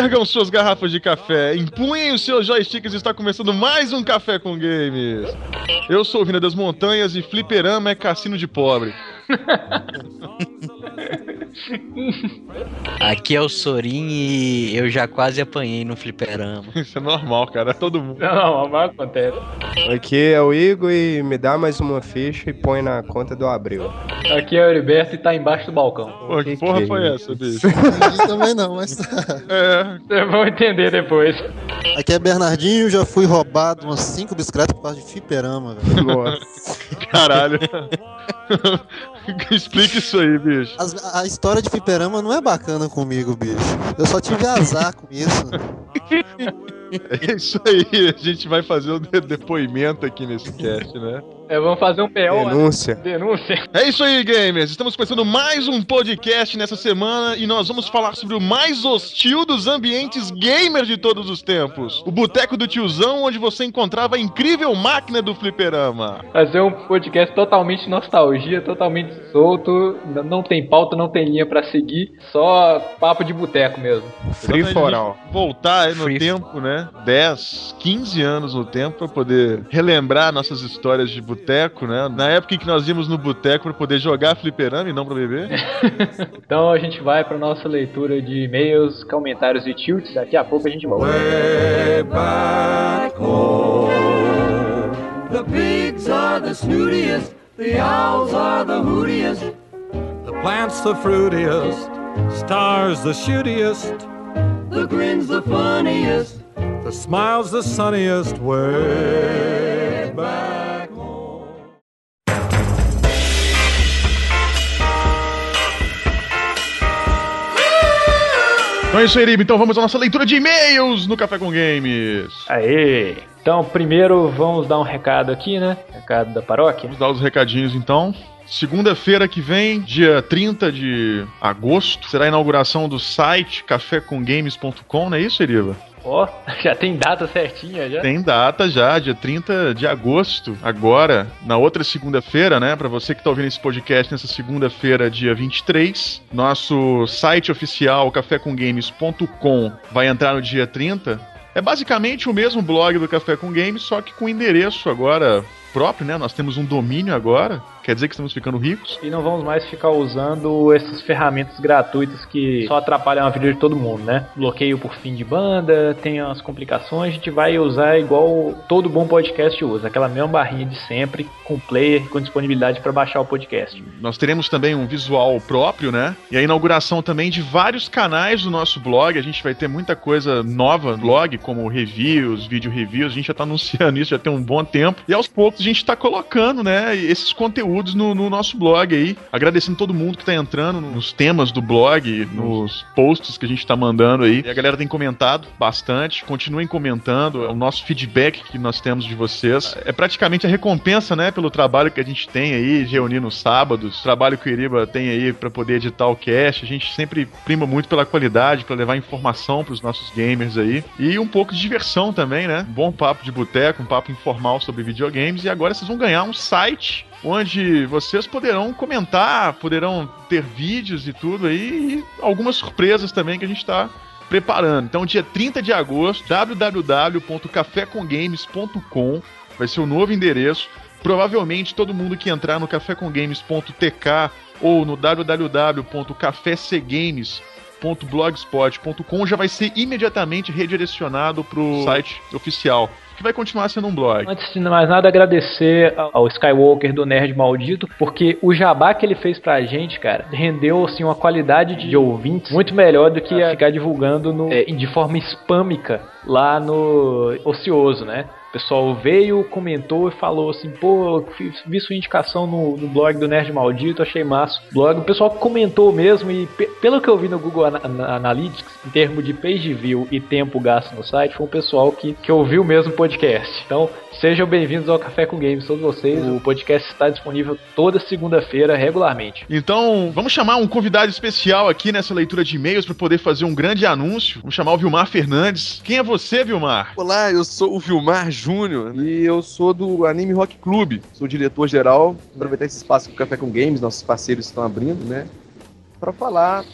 Ergam suas garrafas de café, empunhem os seus joysticks, está começando mais um Café com Games. Eu sou o Vina das Montanhas e fliperama é cassino de pobre. Aqui é o Sorin e eu já quase apanhei no fliperama. Isso é normal, cara. Todo mundo. Não, mas acontece. Aqui é o Igor e me dá mais uma ficha e põe na conta do Abril. Aqui é o Heriberto e tá embaixo do balcão. Pô, que porra que foi é essa, bicho? Também não, mas tá. É, Vocês vão entender depois. Aqui é Bernardinho, já fui roubado umas 5 bicicletas por causa de fliperama, velho. Nossa. caralho. Explica isso aí, bicho. As- a história de fliperama não é bacana comigo, bicho. Eu só tive azar com isso. É isso aí, a gente vai fazer um de- depoimento aqui nesse cast, né? É, vamos fazer um PO. né? Denúncia. Denúncia. É isso aí, gamers. Estamos começando mais um podcast nessa semana e nós vamos falar sobre o mais hostil dos ambientes gamers de todos os tempos. O Boteco do Tiozão, onde você encontrava a incrível máquina do fliperama. Fazer um podcast totalmente nostalgia, totalmente solto. Não tem pauta, não tem linha pra seguir. Só papo de boteco mesmo. Free for a all. Voltar aí no Free- tempo, né? 10, 15 anos no tempo pra poder relembrar nossas histórias de boteco, né? Na época em que nós íamos no boteco pra poder jogar fliperama e não pra beber. Então a gente vai pra nossa leitura de e-mails, comentários e tilts. Daqui a pouco a gente volta. Way back home, the pigs are the snootiest, the owls are the hootiest, The plant's the fruitiest, stars the shootiest, the grin's the funniest. the smile's the sunniest way back Então é isso aí. Então vamos à nossa leitura de e-mails no Café com Games. Aê! Então, primeiro vamos dar um recado aqui, né? Recado da paróquia. Vamos dar os recadinhos então. Segunda-feira que vem, dia 30 de agosto, será a inauguração do site cafécomgames.com, não é isso, Eriva? Ó, já tem data certinha já. Tem data já, dia 30 de agosto, agora, na outra segunda-feira, né? Pra você que tá ouvindo esse podcast nessa segunda-feira, dia 23, nosso site oficial cafécomgames.com vai entrar no dia 30. É basicamente o mesmo blog do Café com Games, só que com endereço agora próprio, né? Nós temos um domínio agora, quer dizer que estamos ficando ricos. E não vamos mais ficar usando essas ferramentas gratuitas que só atrapalham a vida de todo mundo, né? Bloqueio por fim de banda, tem as complicações, a gente vai usar igual todo bom podcast usa, aquela mesma barrinha de sempre, com player, com disponibilidade para baixar o podcast. Nós teremos também um visual próprio, né? E a inauguração também de vários canais do nosso blog. A gente vai ter muita coisa nova no blog, como reviews, vídeo reviews. A gente já tá anunciando isso já tem um bom tempo. E aos poucos a gente tá colocando, né, esses conteúdos no, no nosso blog aí. Agradecendo todo mundo que tá entrando nos temas do blog, nos posts que a gente tá mandando aí. E a galera tem comentado bastante. Continuem comentando. O nosso feedback que nós temos de vocês é praticamente a recompensa, né, pelo trabalho que a gente tem aí, reunir nos sábados. Trabalho que o Iriba tem aí pra poder editar o cast. A gente sempre prima muito pela qualidade, pra levar informação pros nossos gamers aí. E um pouco de diversão também, né? Um bom papo de boteco, um papo informal sobre videogames. E agora vocês vão ganhar um site onde vocês poderão comentar, poderão ter vídeos e tudo aí, e algumas surpresas também que a gente tá preparando. Então, dia 30 de agosto, www.cafécomgames.com vai ser o novo endereço. Provavelmente todo mundo que entrar no cafécomgames.tk ou no www.cafecegames.blogspot.com já vai ser imediatamente redirecionado pro site oficial, que vai continuar sendo um blog. Antes de mais nada, agradecer ao Skywalker do Nerd Maldito, porque o jabá que ele fez pra gente, cara, rendeu assim uma qualidade de ouvintes muito melhor do que ficar divulgando no, é, de forma spâmica lá no Ocioso, né? O pessoal veio, comentou e falou assim: pô, vi sua indicação no, no blog do Nerd Maldito, achei massa. o Blog, o pessoal comentou mesmo, e pe- pelo que eu vi no Google Ana- Ana- Analytics, em termos de page view e tempo gasto no site, foi um pessoal que, que ouviu mesmo o podcast. Então, sejam bem-vindos ao Café com Games, todos vocês. O podcast está disponível toda segunda-feira, regularmente. Então, vamos chamar um convidado especial aqui nessa leitura de e-mails para poder fazer um grande anúncio. Vamos chamar o Vilmar Fernandes. Quem é você, Vilmar? Olá, eu sou o Vilmar Júnior e eu sou do Anime Rock Club. Sou diretor-geral. Aproveitar esse espaço que o Café com Games, nossos parceiros estão abrindo, né? Para falar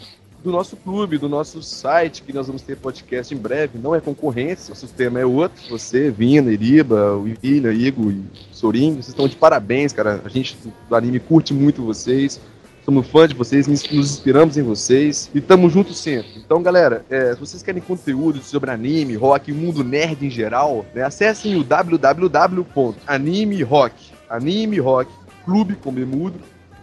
do nosso clube, do nosso site, que nós vamos ter podcast em breve. Não é concorrência, nosso tema é outro. Você, Vina, Iriba, o William, Igor e Sorinho, vocês estão de parabéns, cara. A gente do anime curte muito vocês. Somos fãs de vocês, nos inspiramos em vocês e estamos juntos sempre. Então, galera, é, se vocês querem conteúdo sobre anime, rock mundo nerd em geral, né, acessem o www.animerock, anime rock, clube com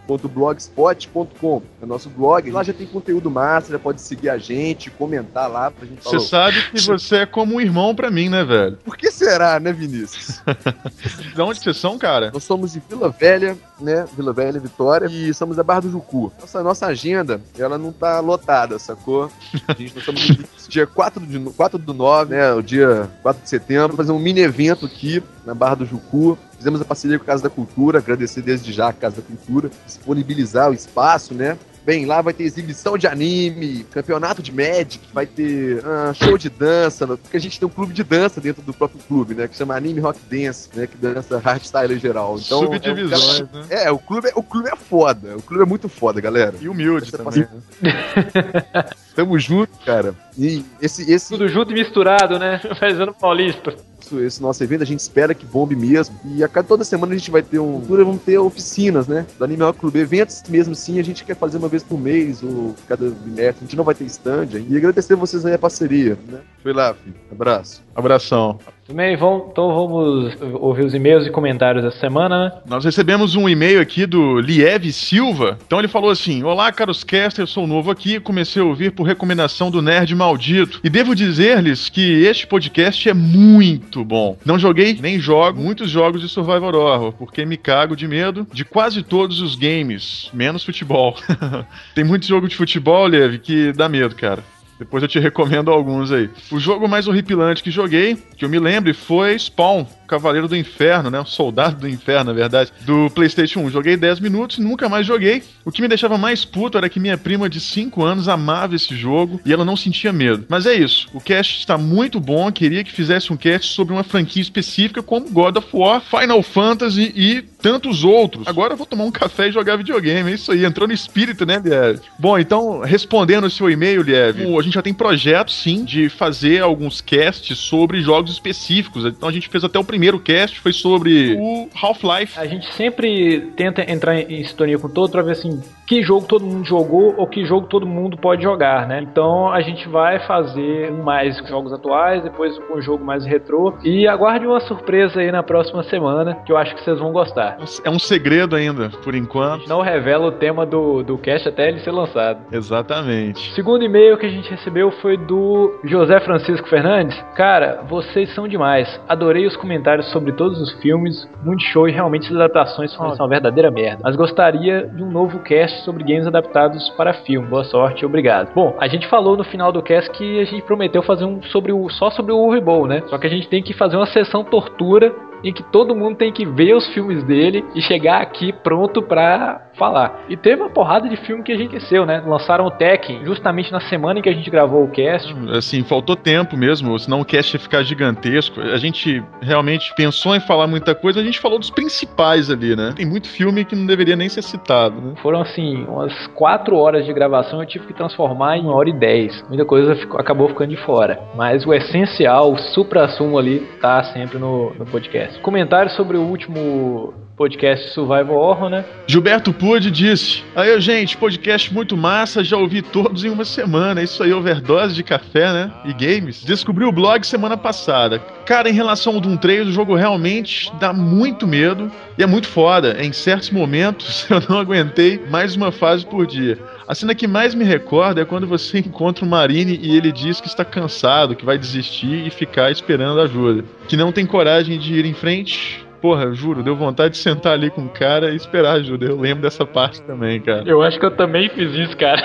mudo, blogspot.com é o nosso blog. Lá já tem conteúdo massa, já pode seguir a gente, comentar lá pra gente Você sabe que você é como um irmão pra mim, né, velho? Por que será, né, Vinícius? de onde vocês são, cara? Nós somos de Vila Velha, né? Vila Velha, Vitória, e somos da Barra do Jucu. Nossa, nossa agenda, ela não tá lotada, sacou? A gente, nós estamos no dia 4, de, 4 do 9, né? O dia 4 de setembro, fazer um mini evento aqui na Barra do Jucu. Fizemos a parceria com a Casa da Cultura, agradecer desde já a Casa da Cultura, disponibilizar o espaço, né? Bem, lá vai ter exibição de anime, campeonato de Magic, vai ter uh, show de dança, porque a gente tem um clube de dança dentro do próprio clube, né? Que chama Anime Rock Dance, né? Que dança hardstyle em geral. Então, Subdivisões, é, um né? é, o clube, é, o clube é foda. O clube é muito foda, galera. E humilde Essa também. né? Tamo junto, cara. E esse, esse, Tudo junto e misturado, né? Fazendo paulista. Esse nosso evento, a gente espera que bombe mesmo. E a cada toda semana a gente vai ter um. Vamos ter oficinas, né? Do Rock Clube. Eventos mesmo sim, a gente quer fazer uma vez por mês ou cada bimestre. A gente não vai ter stand. E agradecer vocês aí a parceria, né? Foi lá, filho. Abraço. Abração. Também vamos, então vamos ouvir os e-mails e comentários dessa semana, né? Nós recebemos um e-mail aqui do Lieve Silva. Então ele falou assim: Olá, caros caster, eu sou novo aqui, comecei a ouvir por recomendação do Nerd Maldito. E devo dizer-lhes que este podcast é muito bom. Não joguei nem jogo muitos jogos de Survivor Horror, porque me cago de medo de quase todos os games, menos futebol. Tem muito jogo de futebol, Lieve, que dá medo, cara. Depois eu te recomendo alguns aí. O jogo mais horripilante que joguei, que eu me lembre, foi Spawn, Cavaleiro do Inferno, né? O Soldado do Inferno, na verdade, do PlayStation 1. Joguei 10 minutos e nunca mais joguei. O que me deixava mais puto era que minha prima de 5 anos amava esse jogo e ela não sentia medo. Mas é isso. O cast está muito bom. Queria que fizesse um cast sobre uma franquia específica como God of War, Final Fantasy e tantos outros. Agora eu vou tomar um café e jogar videogame. É isso aí. Entrou no espírito, né, Lieve? Bom, então, respondendo o seu e-mail, Lieve, a gente já tem projetos, sim, de fazer alguns casts sobre jogos específicos. Então a gente fez até o primeiro cast, foi sobre o Half-Life. A gente sempre tenta entrar em sintonia com todo pra ver assim que jogo todo mundo jogou ou que jogo todo mundo pode jogar, né? Então a gente vai fazer um mais com jogos atuais, depois com um jogo mais retrô e aguarde uma surpresa aí na próxima semana que eu acho que vocês vão gostar. É um segredo ainda, por A enquanto. gente não revela o tema do, do cast até ele ser lançado. Exatamente. O segundo e-mail que a gente recebeu foi do José Francisco Fernandes. Cara, vocês são demais. Adorei os comentários sobre todos os filmes. Muito show e realmente as adaptações são são uma verdadeira merda. Mas gostaria de um novo cast sobre games adaptados para filme. Boa sorte e obrigado. Bom, a gente falou no final do cast que a gente prometeu fazer um sobre o só sobre o Uwe Boll, né? Só que a gente tem que fazer uma sessão tortura em que todo mundo tem que ver os filmes dele e chegar aqui pronto pra falar. E teve uma porrada de filme que a gente esqueceu, né? Lançaram o Tekken justamente na semana em que a gente gravou o cast. Assim, faltou tempo mesmo, senão o cast ia ficar gigantesco. A gente realmente pensou em falar muita coisa, a gente falou dos principais ali, né? Tem muito filme que não deveria nem ser citado, né? Foram assim, umas 4 horas de gravação eu tive que transformar em uma hora e 10. Muita coisa ficou- acabou ficando de fora. Mas o essencial, o supra-sumo ali, tá sempre no, no podcast. Comentário sobre o último podcast Survival Horror, né? Gilberto Pude disse: Aí, gente, podcast muito massa, já ouvi todos em uma semana. Isso aí, overdose de café, né? E games. Descobri o blog semana passada. Cara, em relação ao Doom 3, o jogo realmente dá muito medo e é muito foda. Em certos momentos, eu não aguentei mais uma fase por dia. A cena que mais me recorda é quando você encontra o Marine e ele diz que está cansado, que vai desistir e ficar esperando ajuda. Que não tem coragem de ir em frente. Porra, juro, deu vontade de sentar ali com o cara e esperar ajuda. Eu lembro dessa parte também, cara. Eu acho que eu também fiz isso, cara.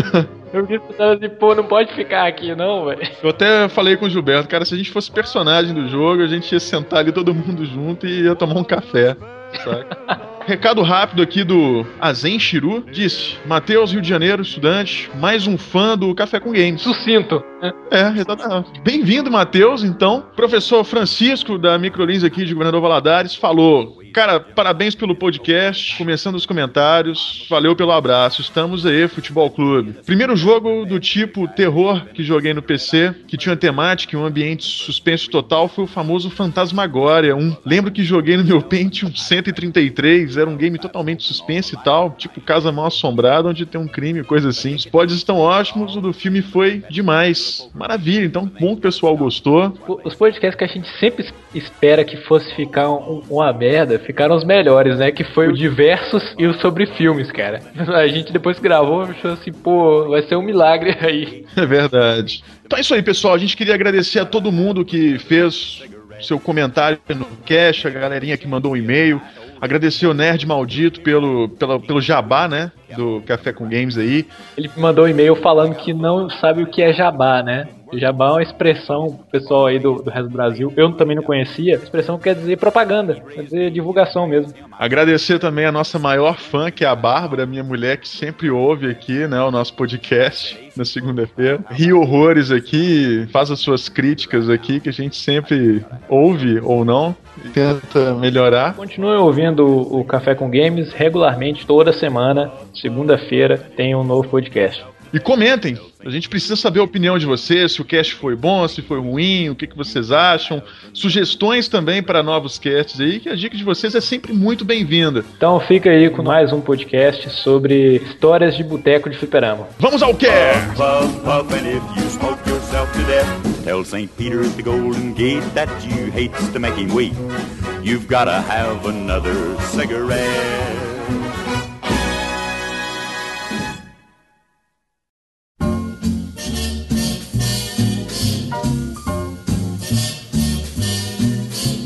eu fiquei pensando assim, pô, não pode ficar aqui não, velho. Eu até falei com o Gilberto, cara, se a gente fosse personagem do jogo, a gente ia sentar ali todo mundo junto e ia tomar um café, saca? Recado rápido aqui do Azen Shiru. Disse: Matheus, Rio de Janeiro, estudante, mais um fã do Café com Games. Sucinto. É, exatamente. Bem-vindo, Matheus. Então, professor Francisco da Microlins aqui de Governador Valadares falou: Cara, parabéns pelo podcast. Começando os comentários. Valeu pelo abraço. Estamos aí, Futebol Clube. Primeiro jogo do tipo terror que joguei no PC, que tinha temática e um ambiente suspenso total, foi o famoso Fantasmagoria 1. Lembro que joguei no meu Pentium 133, era um game totalmente suspense e tal, tipo Casa Mal Assombrada, onde tem um crime, coisa assim. Os pods estão ótimos, o do filme foi demais. Maravilha, então bom que o pessoal gostou. Os podcasts que a gente sempre es- espera que fosse ficar um- uma merda, ficaram os melhores, né? Que foi o Diversos e o sobre filmes, cara. A gente depois que gravou achou assim, pô, vai ser um milagre aí. É verdade. Então é isso aí, pessoal. A gente queria agradecer a todo mundo que fez seu comentário no cash, a galerinha que mandou um e-mail. Agradecer o Nerd Maldito pelo, pela- pelo jabá, né? Do Café com Games aí. Ele mandou um e-mail falando que não sabe o que é jabá, né? Jabá é uma expressão, pro pessoal aí do, do resto do Brasil, eu também não conhecia. A expressão quer dizer propaganda, quer dizer divulgação mesmo. Agradecer também a nossa maior fã, que é a Bárbara, minha mulher, que sempre ouve aqui, né, o nosso podcast na segunda-feira. Ri horrores aqui, faz as suas críticas aqui, que a gente sempre ouve ou não, e tenta melhorar. Continue ouvindo o o Café com Games regularmente, toda semana, segunda-feira, tem um novo podcast. E comentem. A gente precisa saber a opinião de vocês, se o cast foi bom, se foi ruim, o que, que vocês acham. Sugestões também para novos casts aí, que a dica de vocês é sempre muito bem-vinda. Então fica aí com mais um podcast sobre histórias de boteco de fliperama. Vamos ao cast! Puff, puff, and if you smoke yourself to death, tell St. Peter at the Golden Gate that you hates to make him wait. You've gotta have another cigarette.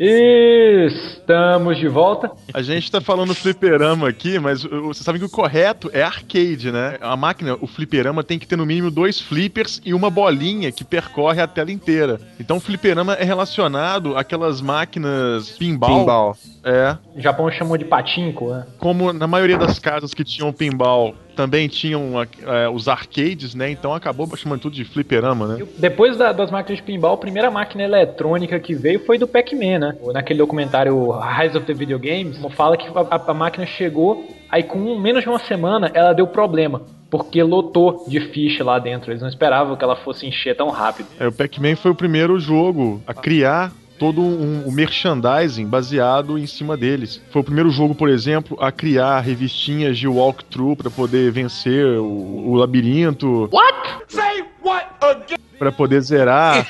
Estamos de volta. A gente tá falando fliperama aqui, mas vocês sabem que o correto é arcade, né? A máquina, o fliperama tem que ter no mínimo dois flippers e uma bolinha que percorre a tela inteira. Então o fliperama é relacionado àquelas máquinas pinball. Pinball. É. O Japão chamou de patinco, né? Como na maioria das casas que tinham pinball também tinham é, os arcades, né? Então acabou chamando tudo de fliperama, né? Depois da- das máquinas de pinball, a primeira máquina eletrônica que veio foi do Pac-Man, né? Naquele documentário Rise of the Video Games, fala que a, a- máquina chegou, aí com menos de uma semana ela deu problema. Porque lotou de ficha lá dentro. Eles não esperavam que ela fosse encher tão rápido. É, o Pac-Man foi o primeiro jogo a criar todo um, um merchandising baseado em cima deles. Foi o primeiro jogo, por exemplo, a criar revistinhas de walkthrough para poder vencer o, o labirinto. What? Say what again? Para poder zerar.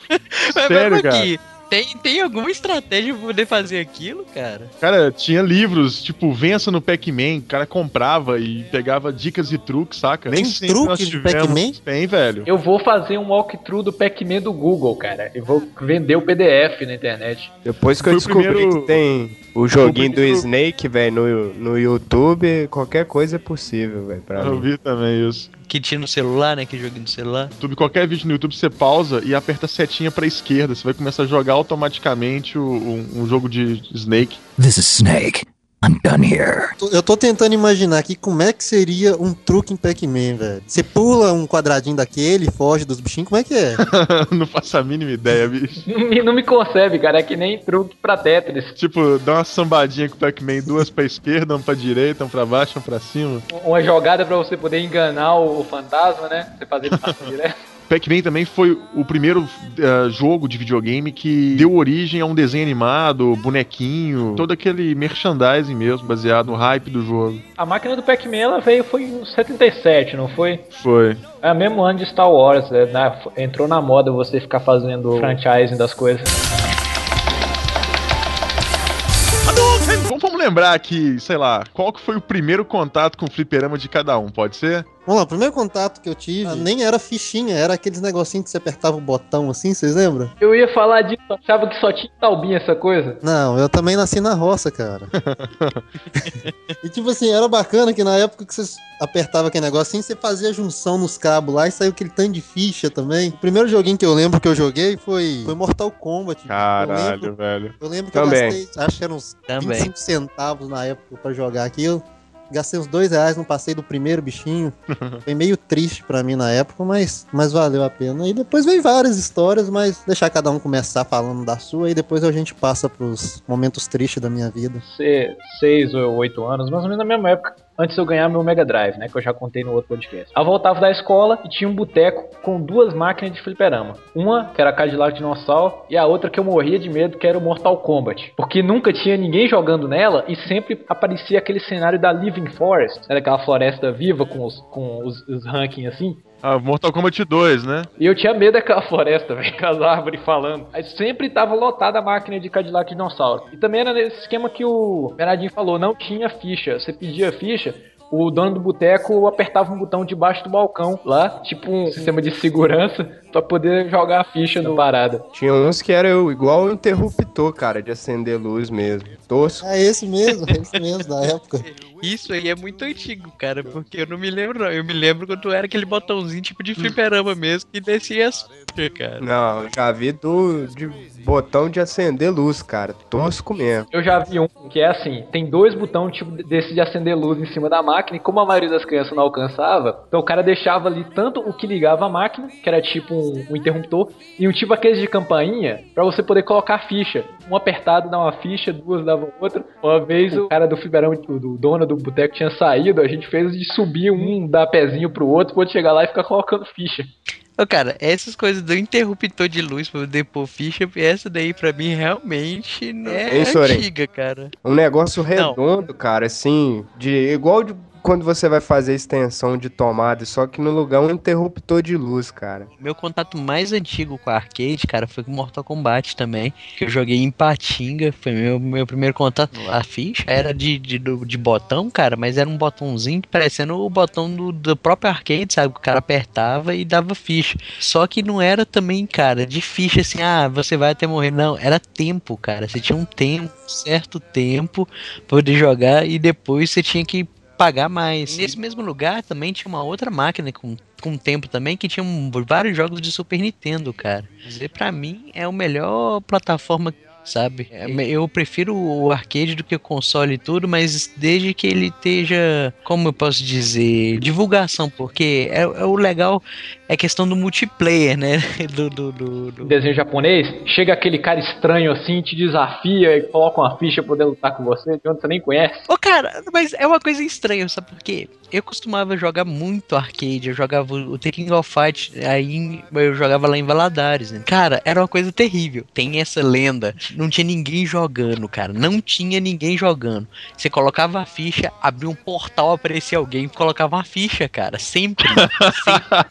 Sério, cara. aqui, tem, tem alguma estratégia pra poder fazer aquilo, cara? Cara, tinha livros, tipo, vença no Pac-Man, o cara comprava e pegava dicas e truques, saca? Nem Tem sempre truque nós de tivemos. Pac-Man? Tem, velho. Eu vou fazer um walkthrough do Pac-Man do Google, cara. Eu vou vender o PDF na internet. Depois que Foi eu descobri primeiro- que tem o joguinho do Snake, velho, no, no YouTube, qualquer coisa é possível, velho, pra Eu mim. vi também isso. Que tinha no celular, né? Que joguinho no celular. YouTube, qualquer vídeo no YouTube você pausa e aperta a setinha pra esquerda. Você vai começar a jogar automaticamente o- um, um jogo de Snake. This is Snake. I'm done here. Eu tô tentando imaginar aqui como é que seria um truque em Pac-Man, velho. Você pula um quadradinho daquele, foge dos bichinhos, como é que é? não faço a mínima ideia, bicho. Não me, não me concebe, cara. É que nem truque pra Tetris. Tipo, dá uma sambadinha com o Pac-Man, duas pra esquerda, uma pra direita, uma pra baixo, uma pra cima. Uma jogada pra você poder enganar o, o fantasma, né? Você fazer ele passar direto. Pac-Man também foi o primeiro eh, jogo de videogame que deu origem a um desenho animado, bonequinho, todo aquele merchandising mesmo, baseado no hype do jogo. A máquina do Pac-Man ela veio foi em 77, não foi? Foi. É o mesmo ano de Star Wars, né? Na- entrou na moda você ficar fazendo franchising das coisas. Vamos, vamos lembrar aqui, sei lá, qual que foi o primeiro contato com o fliperama de cada um, pode ser? Vamos lá, o primeiro contato que eu tive nem era fichinha, era aqueles negocinhos que você apertava o botão assim, vocês lembram? Eu ia falar disso, achava que só tinha talbinha essa coisa. Não, eu também nasci na roça, cara. e tipo assim, era bacana que na época que você apertava aquele negocinho, você fazia junção nos cabos lá e saiu aquele tanto de ficha também. O primeiro joguinho que eu lembro que eu joguei foi, foi Mortal Kombat. Eu Caralho, lembro, velho. eu lembro que Também. eu gastei, acho que eram uns Também. 25 centavos na época pra jogar aquilo. Gastei uns dois reais no passeio do primeiro bichinho. Foi meio triste pra mim na época, mas, mas valeu a pena. E depois veio várias histórias, mas deixar cada um começar falando da sua e depois a gente passa pros momentos tristes da minha vida. ser seis ou oito anos, mais ou menos na mesma época, antes de eu ganhar meu Mega Drive, né? Que eu já contei no outro podcast. Eu voltava da escola e tinha um boteco com duas máquinas de fliperama. Uma, que era a Cadillac Dinossauro, e a outra que eu morria de medo, que era o Mortal Kombat. Porque nunca tinha ninguém jogando nela e sempre aparecia aquele cenário da Living Forest, né? Daquela floresta viva com os, com os, os rankings assim. Ah, Mortal Kombat 2, né? E eu tinha medo daquela floresta, velho, com as árvores falando. Aí sempre tava lotada a máquina de Cadillac Dinossauro. E também era nesse esquema que o Bernardinho falou, não tinha ficha. Você pedia ficha, o dono do boteco apertava um botão debaixo do balcão lá, tipo um sistema de segurança, pra poder jogar a ficha no parada. Tinha uns que era igual o interruptor, cara, de acender luz mesmo. Tosco. É esse mesmo, é esse mesmo da época. Isso aí é muito antigo, cara, porque eu não me lembro, não. Eu me lembro quando era aquele botãozinho tipo de fliperama mesmo que descia as cara. Não, eu já vi do de botão de acender luz, cara. Tosco mesmo. Eu já vi um que é assim, tem dois botões tipo desse de acender luz em cima da máquina, e como a maioria das crianças não alcançava, então o cara deixava ali tanto o que ligava a máquina, que era tipo um, um interruptor, e um tipo aqueles de campainha, pra você poder colocar a ficha. Um apertado dá uma ficha, duas davam outra. Uma vez o cara do fliperama, o do dono do boteco tinha saído, a gente fez de subir um, dar pezinho pro outro, outro chegar lá e ficar colocando ficha. Ô, cara, essas coisas do interruptor de luz pra poder pôr ficha, essa daí pra mim realmente não é Soren? antiga, cara. Um negócio redondo, cara, assim, de igual de quando você vai fazer extensão de tomada, só que no lugar um interruptor de luz, cara. Meu contato mais antigo com a arcade, cara, foi com Mortal Kombat também. Que eu joguei em Patinga. Foi meu, meu primeiro contato. A ficha era de, de, de botão, cara, mas era um botãozinho parecendo o botão do, do próprio arcade, sabe? O cara apertava e dava ficha. Só que não era também, cara, de ficha assim, ah, você vai até morrer. Não, era tempo, cara. Você tinha um tempo, certo tempo poder jogar e depois você tinha que pagar mais. Nesse mesmo lugar também tinha uma outra máquina com, com tempo também que tinha um- vários jogos de Super Nintendo, cara. Dizer pra mim é a melhor plataforma, sabe? É, Eu prefiro o arcade do que o console e tudo, mas desde que ele esteja, como eu posso dizer, divulgação, porque é, é o legal é questão do multiplayer, né? Do, do, do, do- Desenho japonês, chega aquele cara estranho assim, te desafia e coloca uma ficha pra poder lutar com você, de onde você nem conhece. Ô, cara, mas é uma coisa estranha, sabe por quê? Eu costumava jogar muito arcade, eu jogava o The King of Fight, aí eu jogava lá em Valadares, né? Cara, era uma coisa terrível. Tem essa lenda, não tinha ninguém jogando, cara, não tinha ninguém jogando. Você colocava a ficha, abria um portal, aparecia alguém, colocava uma ficha, cara, sempre.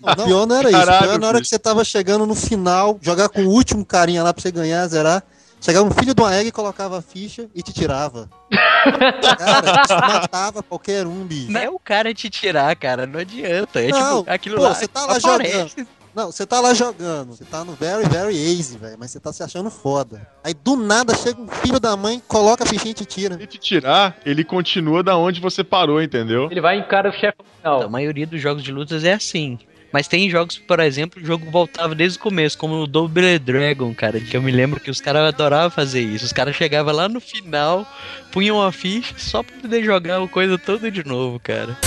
O pior não era isso. O Caralho, pior na hora que você tava chegando no final, jogar com o último carinha lá pra você ganhar, zerar. Chegava um filho de uma egg e colocava a ficha e te tirava. Cara, te matava qualquer um, bicho. Não é o cara te tirar, cara, não adianta. É Não, tipo, aquilo pô, lá. você tá lá aparece. Não, você tá lá jogando, você tá no very, very easy, velho, mas você tá se achando foda. Aí do nada chega um filho da mãe, coloca a fichinha e te tira. Se te tirar, ele continua da onde você parou, entendeu? Ele vai e encara o chefe final. A maioria dos jogos de lutas é assim. Mas tem jogos, por exemplo, o jogo voltava desde o começo, como o Double Dragon, cara, que eu me lembro que os caras adoravam fazer isso. Os caras chegavam lá no final, punham a ficha só pra poder jogar a coisa toda de novo, cara.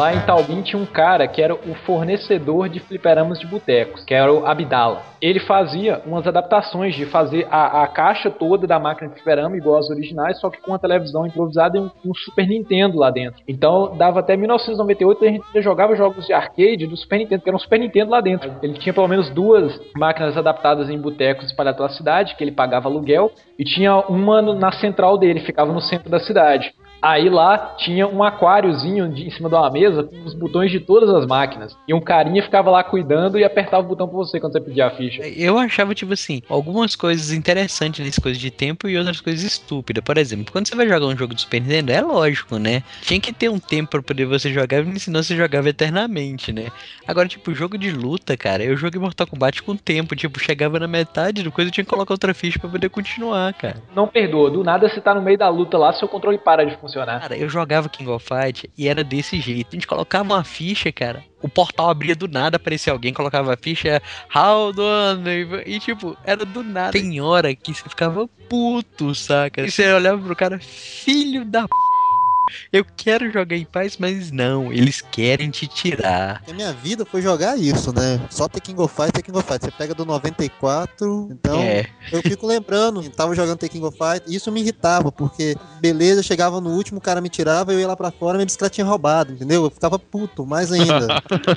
Lá em Taubim tinha um cara que era o fornecedor de fliperamas de botecos, que era o Abdala. Ele fazia umas adaptações de fazer a, a caixa toda da máquina de fliperama igual às originais, só que com uma televisão improvisada e um, um Super Nintendo lá dentro. Então dava até 1998 a gente jogava jogos de arcade do Super Nintendo, que era um Super Nintendo lá dentro. Ele tinha pelo menos duas máquinas adaptadas em botecos espalhados pela cidade, que ele pagava aluguel, e tinha uma na central dele, ficava no centro da cidade. Aí lá tinha um aquáriozinho de- em cima de uma mesa com os botões de todas as máquinas. E um carinha ficava lá cuidando e apertava o botão pra você quando você pedia a ficha. Eu achava, tipo assim, algumas coisas interessantes nesse coisa de tempo e outras coisas estúpidas. Por exemplo, quando você vai jogar um jogo do Super Nintendo, é lógico, né? Tinha que ter um tempo pra poder você jogar, senão você jogava eternamente, né? Agora, tipo, jogo de luta, cara, eu joguei Mortal Kombat com tempo. Tipo, chegava na metade do coisa, eu tinha que colocar outra ficha pra poder continuar, cara. Não perdoa, do nada você tá no meio da luta lá, seu controle para de funcionar. Funcionar. Cara, eu jogava King of Fight e era desse jeito. A gente colocava uma ficha, cara. O portal abria do nada, aparecia alguém, colocava a ficha, how do e tipo, era do nada. Tem hora que você ficava puto, saca? E você olhava pro cara, filho da p. Eu quero jogar em paz, mas não, eles querem te tirar. A minha vida foi jogar isso, né? Só ter King of Fight, ter King of Fight. Você pega do 94, então É. eu fico lembrando, eu tava jogando The King of Fight, e isso me irritava, porque beleza, chegava no último, o cara me tirava, eu ia lá pra fora, minha bicicleta tinha roubado, entendeu? Eu ficava puto, mais ainda.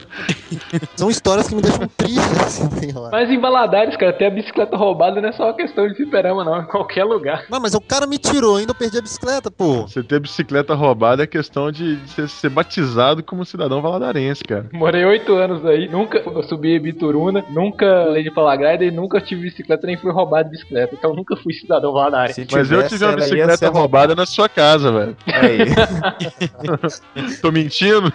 São histórias que me deixam triste, assim. Mas em Valadares, cara, ter a bicicleta roubada não é só uma questão de fliperama, não. Em qualquer lugar. Não, mas o cara me tirou, ainda eu perdi a bicicleta, pô. Você ter bicicleta roubada é questão de ser, ser batizado como cidadão valadarense, cara. Morei oito anos aí, nunca subi Bituruna, nunca andei de Palagrada e nunca tive bicicleta nem fui roubado de bicicleta. Então nunca fui cidadão valadarense. Se Mas eu tivesse, tive uma bicicleta ser roubada na sua casa, velho. Aí. Tô mentindo?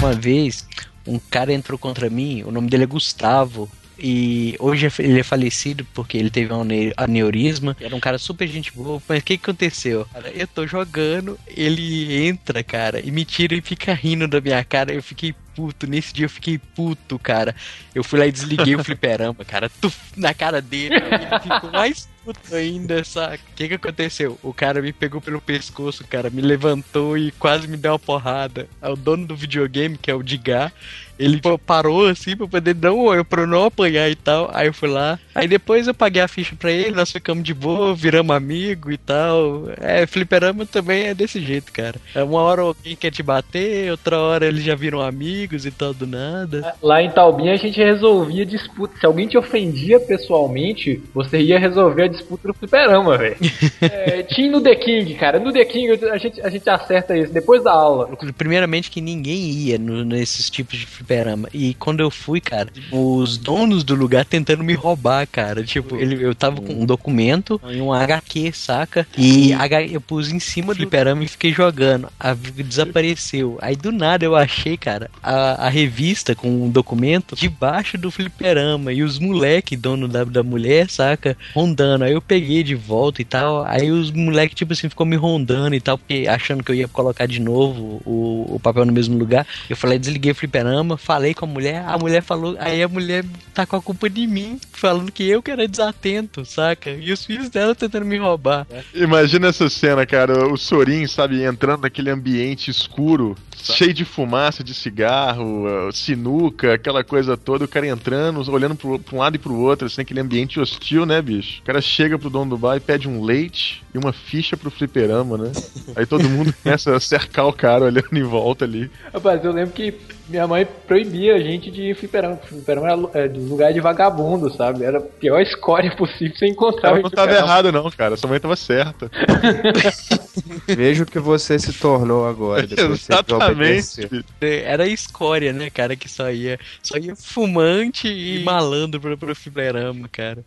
Uma vez, um cara entrou contra mim, o nome dele é Gustavo. E hoje é ele é falecido porque ele teve um ane- aneurisma. Era um cara super gente boa. Mas o que, que aconteceu? Cara, eu tô jogando, ele entra, cara, e me tira e fica rindo da minha cara. Eu fiquei puto. Nesse dia eu fiquei puto, cara. Eu fui lá e desliguei o fliperama, cara. Tuf, na cara dele. Ele ficou mais puto ainda, saca? O que, que aconteceu? O cara me pegou pelo pescoço, cara. Me levantou e quase me deu uma porrada. O dono do videogame, que é o Digar. Ele pô, parou assim pra poder não, pra não apanhar e tal. Aí eu fui lá. Aí depois eu paguei a ficha pra ele, nós ficamos de boa, viramos amigo e tal. É, fliperama também é desse jeito, cara. É uma hora alguém quer te bater, outra hora eles já viram amigos e tal do nada. Lá em Taubinha a gente resolvia disputa. Se alguém te ofendia pessoalmente, você ia resolver a disputa no fliperama, velho. é, tinha no The King, cara. No The King a gente, a gente acerta isso depois da aula. Primeiramente que ninguém ia no- nesses tipos de fliperama. E quando eu fui, cara, os donos do lugar tentando me roubar, cara. Tipo, ele, eu tava com um documento e um HQ, saca? E eu pus em cima do fliperama e fiquei jogando. A, desapareceu. Aí do nada eu achei, cara, a, a revista com um documento debaixo do fliperama. E os moleque, dono da, da mulher, saca? Rondando. Aí eu peguei de volta e tal. Aí os moleque, tipo assim, ficou me rondando e tal, porque achando que eu ia colocar de novo o, o papel no mesmo lugar. Eu falei, desliguei o fliperama, falei com a mulher, a mulher falou, aí a mulher tá com a culpa de mim, falando que eu que era desatento, saca? E os filhos dela tentando me roubar. Imagina essa cena, cara. O Sorin, sabe, entrando naquele ambiente escuro, cheio de fumaça, de cigarro, uh, sinuca, aquela coisa toda. O cara entrando, olhando pro, pra um lado e pro outro, assim, aquele ambiente hostil, né, bicho? O cara chega pro dono do bar e pede um leite e uma ficha pro fliperama, né? Aí todo mundo começa a cercar o cara olhando em volta ali. Rapaz, eu lembro que minha mãe proibia a gente de ir fliperama. Fliperama era é, do lugar de vagabundo, sabe? Era a pior escória possível você encontrava. Ela não tava errado, não, cara. Sua mãe tava certa. Veja o que você se tornou agora. Exatamente. obedecer. Era a escória, né, cara, que só ia, só ia fumante e malandro pro, pro fliperama, cara.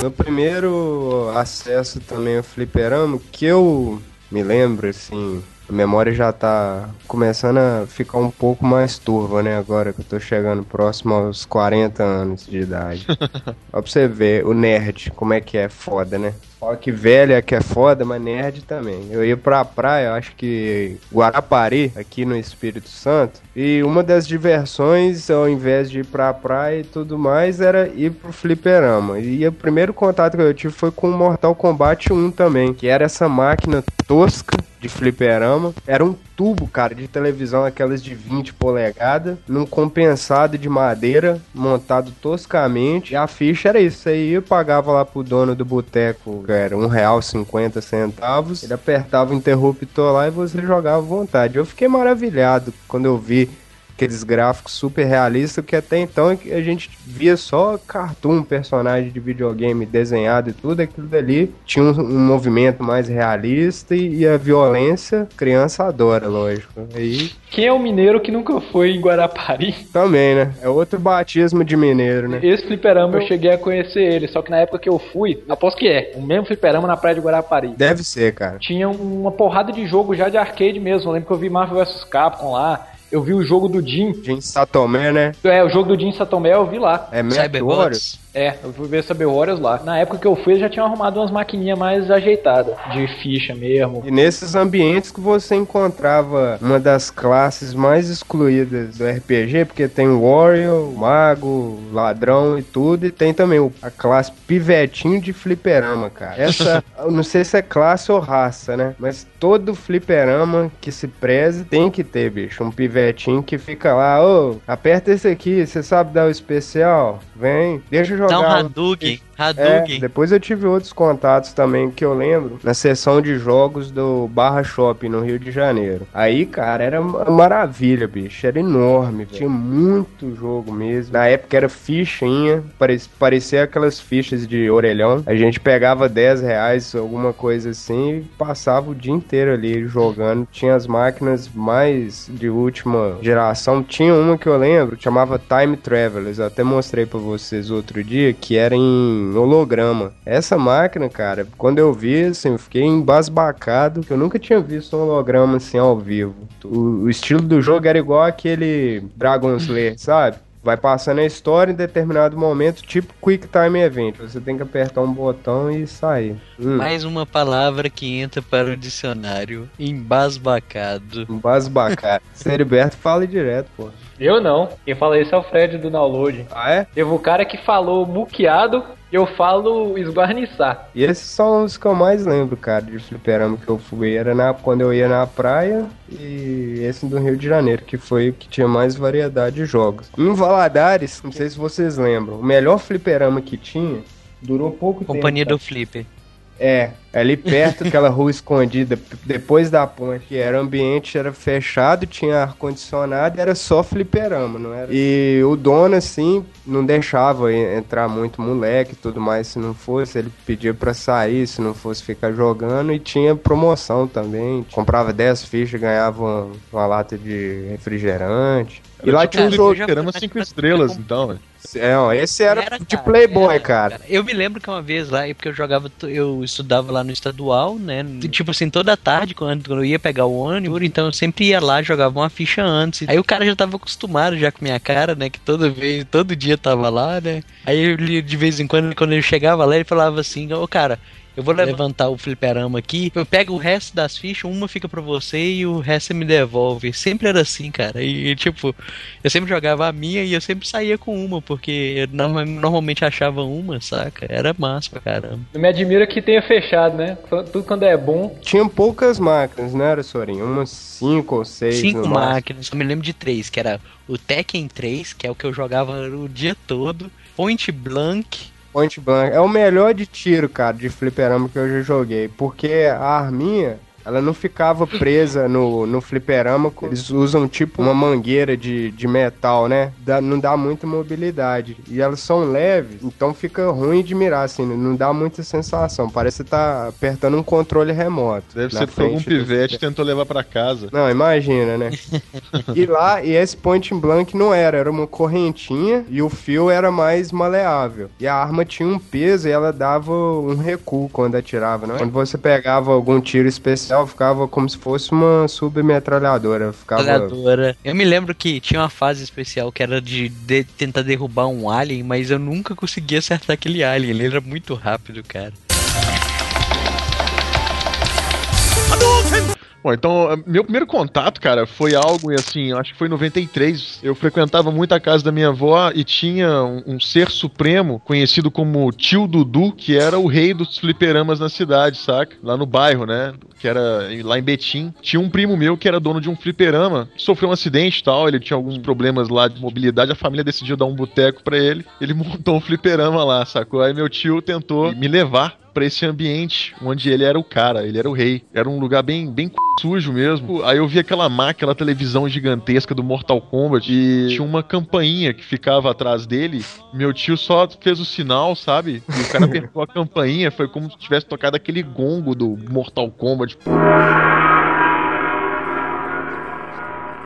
Meu primeiro acesso também ao fliperama, que eu me lembro, assim, a memória já tá começando a ficar um pouco mais turva, né? Agora que eu tô chegando próximo aos 40 anos de idade. Ó pra você ver, o nerd, como é que é foda, né? Fala que velho é que é foda, mas nerd também. Eu ia pra praia, acho que Guarapari, aqui no Espírito Santo. E uma das diversões, ao invés de ir pra praia e tudo mais, era ir pro fliperama. E o primeiro contato que eu tive foi com o Mortal Kombat 1 também, que era essa máquina tosca de fliperama. Era um tubo, cara, de televisão, aquelas de 20 polegadas, num compensado de madeira, montado toscamente. E a ficha era isso. Você ia, pagava lá pro dono do boteco, era R$1,50. Ele apertava o interruptor lá e você jogava à vontade. Eu fiquei maravilhado quando eu vi aqueles gráficos super realistas que até então a gente via só cartoon, personagem de videogame desenhado e tudo, aquilo dali tinha um, um movimento mais realista e, e a violência, criança adora, lógico. Aí Quem é o mineiro que nunca foi em Guarapari? também, né? É outro batismo de mineiro, né? Esse fliperama eu cheguei a conhecer ele, só que na época que eu fui, aposto que é, o mesmo fliperama na praia de Guarapari. Deve ser, cara. Tinha uma porrada de jogo já de arcade mesmo. Eu lembro que eu vi Marvel vs Capcom lá. Eu vi o jogo do Jim. Jim Satomé, né? É, o jogo do Jim Satomé eu vi lá. É Warriors? É, eu fui ver Cyber Warriors lá. Na época que eu fui, eles já tinham arrumado umas maquininhas mais ajeitadas, de ficha mesmo. E nesses ambientes que você encontrava uma das classes mais excluídas do RPG, porque tem o Warrior, o Mago, Ladrão e tudo, e tem também a classe Pivetinho de Fliperama, cara. Essa, eu não sei se é classe ou raça, né? Mas todo fliperama que se preze tem que ter, bicho, um pivetinho que fica lá, ô, aperta esse aqui, você sabe dar o especial? Vem, deixa eu jogar. Um um- Hadouken. é, depois eu tive outros contatos também que eu lembro na seção de jogos do Barra Shopping no Rio de Janeiro. Aí, cara, era uma maravilha, bicho. Era enorme, tinha muito jogo mesmo. Na época era fichinha, parecia, parecia aquelas fichas de orelhão. A gente pegava 10 reais, alguma coisa assim, e passava o dia inteiro ali jogando. Tinha as máquinas mais de última geração. Tinha uma que eu lembro, chamava Time Travelers. Até mostrei pra vocês outro dia, que era em holograma. Essa máquina, cara, quando eu vi, assim, eu fiquei embasbacado, que eu nunca tinha visto um holograma assim ao vivo. O, o estilo do jogo era igual aquele Dragon Slayer, sabe? Vai passando a história em determinado momento, tipo Quick Time Event. Você tem que apertar um botão e sair. Hum, Mais uma palavra que entra para o dicionário. Embasbacado. embasbacado. Seriberto fala direto, pô. Eu não. Quem fala isso é o Fred do download. Ah, é? Teve o cara que falou muqueado e eu falo esguarniçar. E esses são os que eu mais lembro, cara, de fliperama que eu fui. Era na, quando eu ia na praia e esse do Rio de Janeiro, que foi o que tinha mais variedade de jogos. Em Valadares, não sei se vocês lembram, o melhor fliperama que tinha durou pouco Companhia tempo. do Flipper. É, ali perto daquela rua escondida, depois da ponte, era ambiente, era fechado, tinha ar-condicionado era só fliperama, não era? E o dono, assim, não deixava en- entrar muito moleque e tudo mais, se não fosse, ele pedia pra sair, se não fosse ficar jogando, e tinha promoção também, comprava 10 fichas, ganhava uma, uma lata de refrigerante. E lá tinha um jogo, Esperamos cinco estrelas, então. é, ó, esse era, Era, de cara, Playboy, era, cara. Eu me lembro que uma vez lá, é porque eu jogava, eu estudava lá no estadual, né? Tipo assim, toda tarde, quando, quando eu ia pegar o ônibus, então eu sempre ia lá, jogava uma ficha antes. Aí o cara já tava acostumado já com minha cara, né? Que toda vez, todo dia tava lá, né? Aí ele, de vez em quando, quando ele chegava lá, ele falava assim, ô cara. Eu vou levantar o fliperama aqui, eu pego o resto das fichas, uma fica pra você e o resto você me devolve. Sempre era assim, cara. E tipo, eu sempre jogava a minha e eu sempre saía com uma, porque eu norma- normalmente achava uma, saca? Era massa pra caramba. Não me admira que tenha fechado, né? Tudo quando é bom. Tinha poucas máquinas, não era, Sorinho? Umas 5 ou 6 Cinco máquinas, eu me lembro de três, que era o Tekken 3, que é o que eu jogava o dia todo, Point Blank, Point Blank. É o melhor de tiro, cara, de fliperama que eu já joguei. Porque a arminha, ela não ficava presa no, no fliperama. Eles usam tipo uma mangueira de, de metal, né? Dá- não dá muita mobilidade. E elas são leves, então fica ruim de mirar, assim. Não dá muita sensação. Parece que tá apertando um controle remoto. Deve ser porque algum frente do pivete tentou levar pra casa. não, imagina, né? e lá, e esse point blank não era, era uma correntinha e o fio era mais maleável. E a arma tinha um peso e ela dava um recuo quando atirava, né? Quando você pegava algum tiro especial, ficava como se fosse uma submetralhadora. Ficava. metralhadora. Eu me lembro que tinha uma fase especial que era de, de tentar derrubar um alien, mas eu nunca conseguia acertar aquele alien, ele era muito rápido, cara. Bom, então, eh, meu primeiro contato, cara, foi algo, assim, acho que foi em 93. Eu frequentava muito a casa da minha avó e tinha um, um ser supremo conhecido como Tio Dudu, que era o rei dos fliperamas na cidade, saca? Lá no bairro, né? Que era lá em Betim. Tinha um primo meu que era dono de um fliperama, sofreu um acidente e tal, ele tinha alguns problemas lá de mobilidade, a família decidiu dar um boteco pra ele, ele montou um fliperama lá, sacou? Aí meu tio tentou me levar pra esse ambiente onde ele era o cara, ele era o rei. Era um lugar bem, bem sujo mesmo. Aí eu vi aquela máquina, aquela televisão gigantesca do Mortal Kombat e tinha uma campainha que ficava atrás dele. Meu tio só fez o sinal, sabe? E o cara apertou a campainha, foi como se tivesse tocado aquele gongo do Mortal Kombat.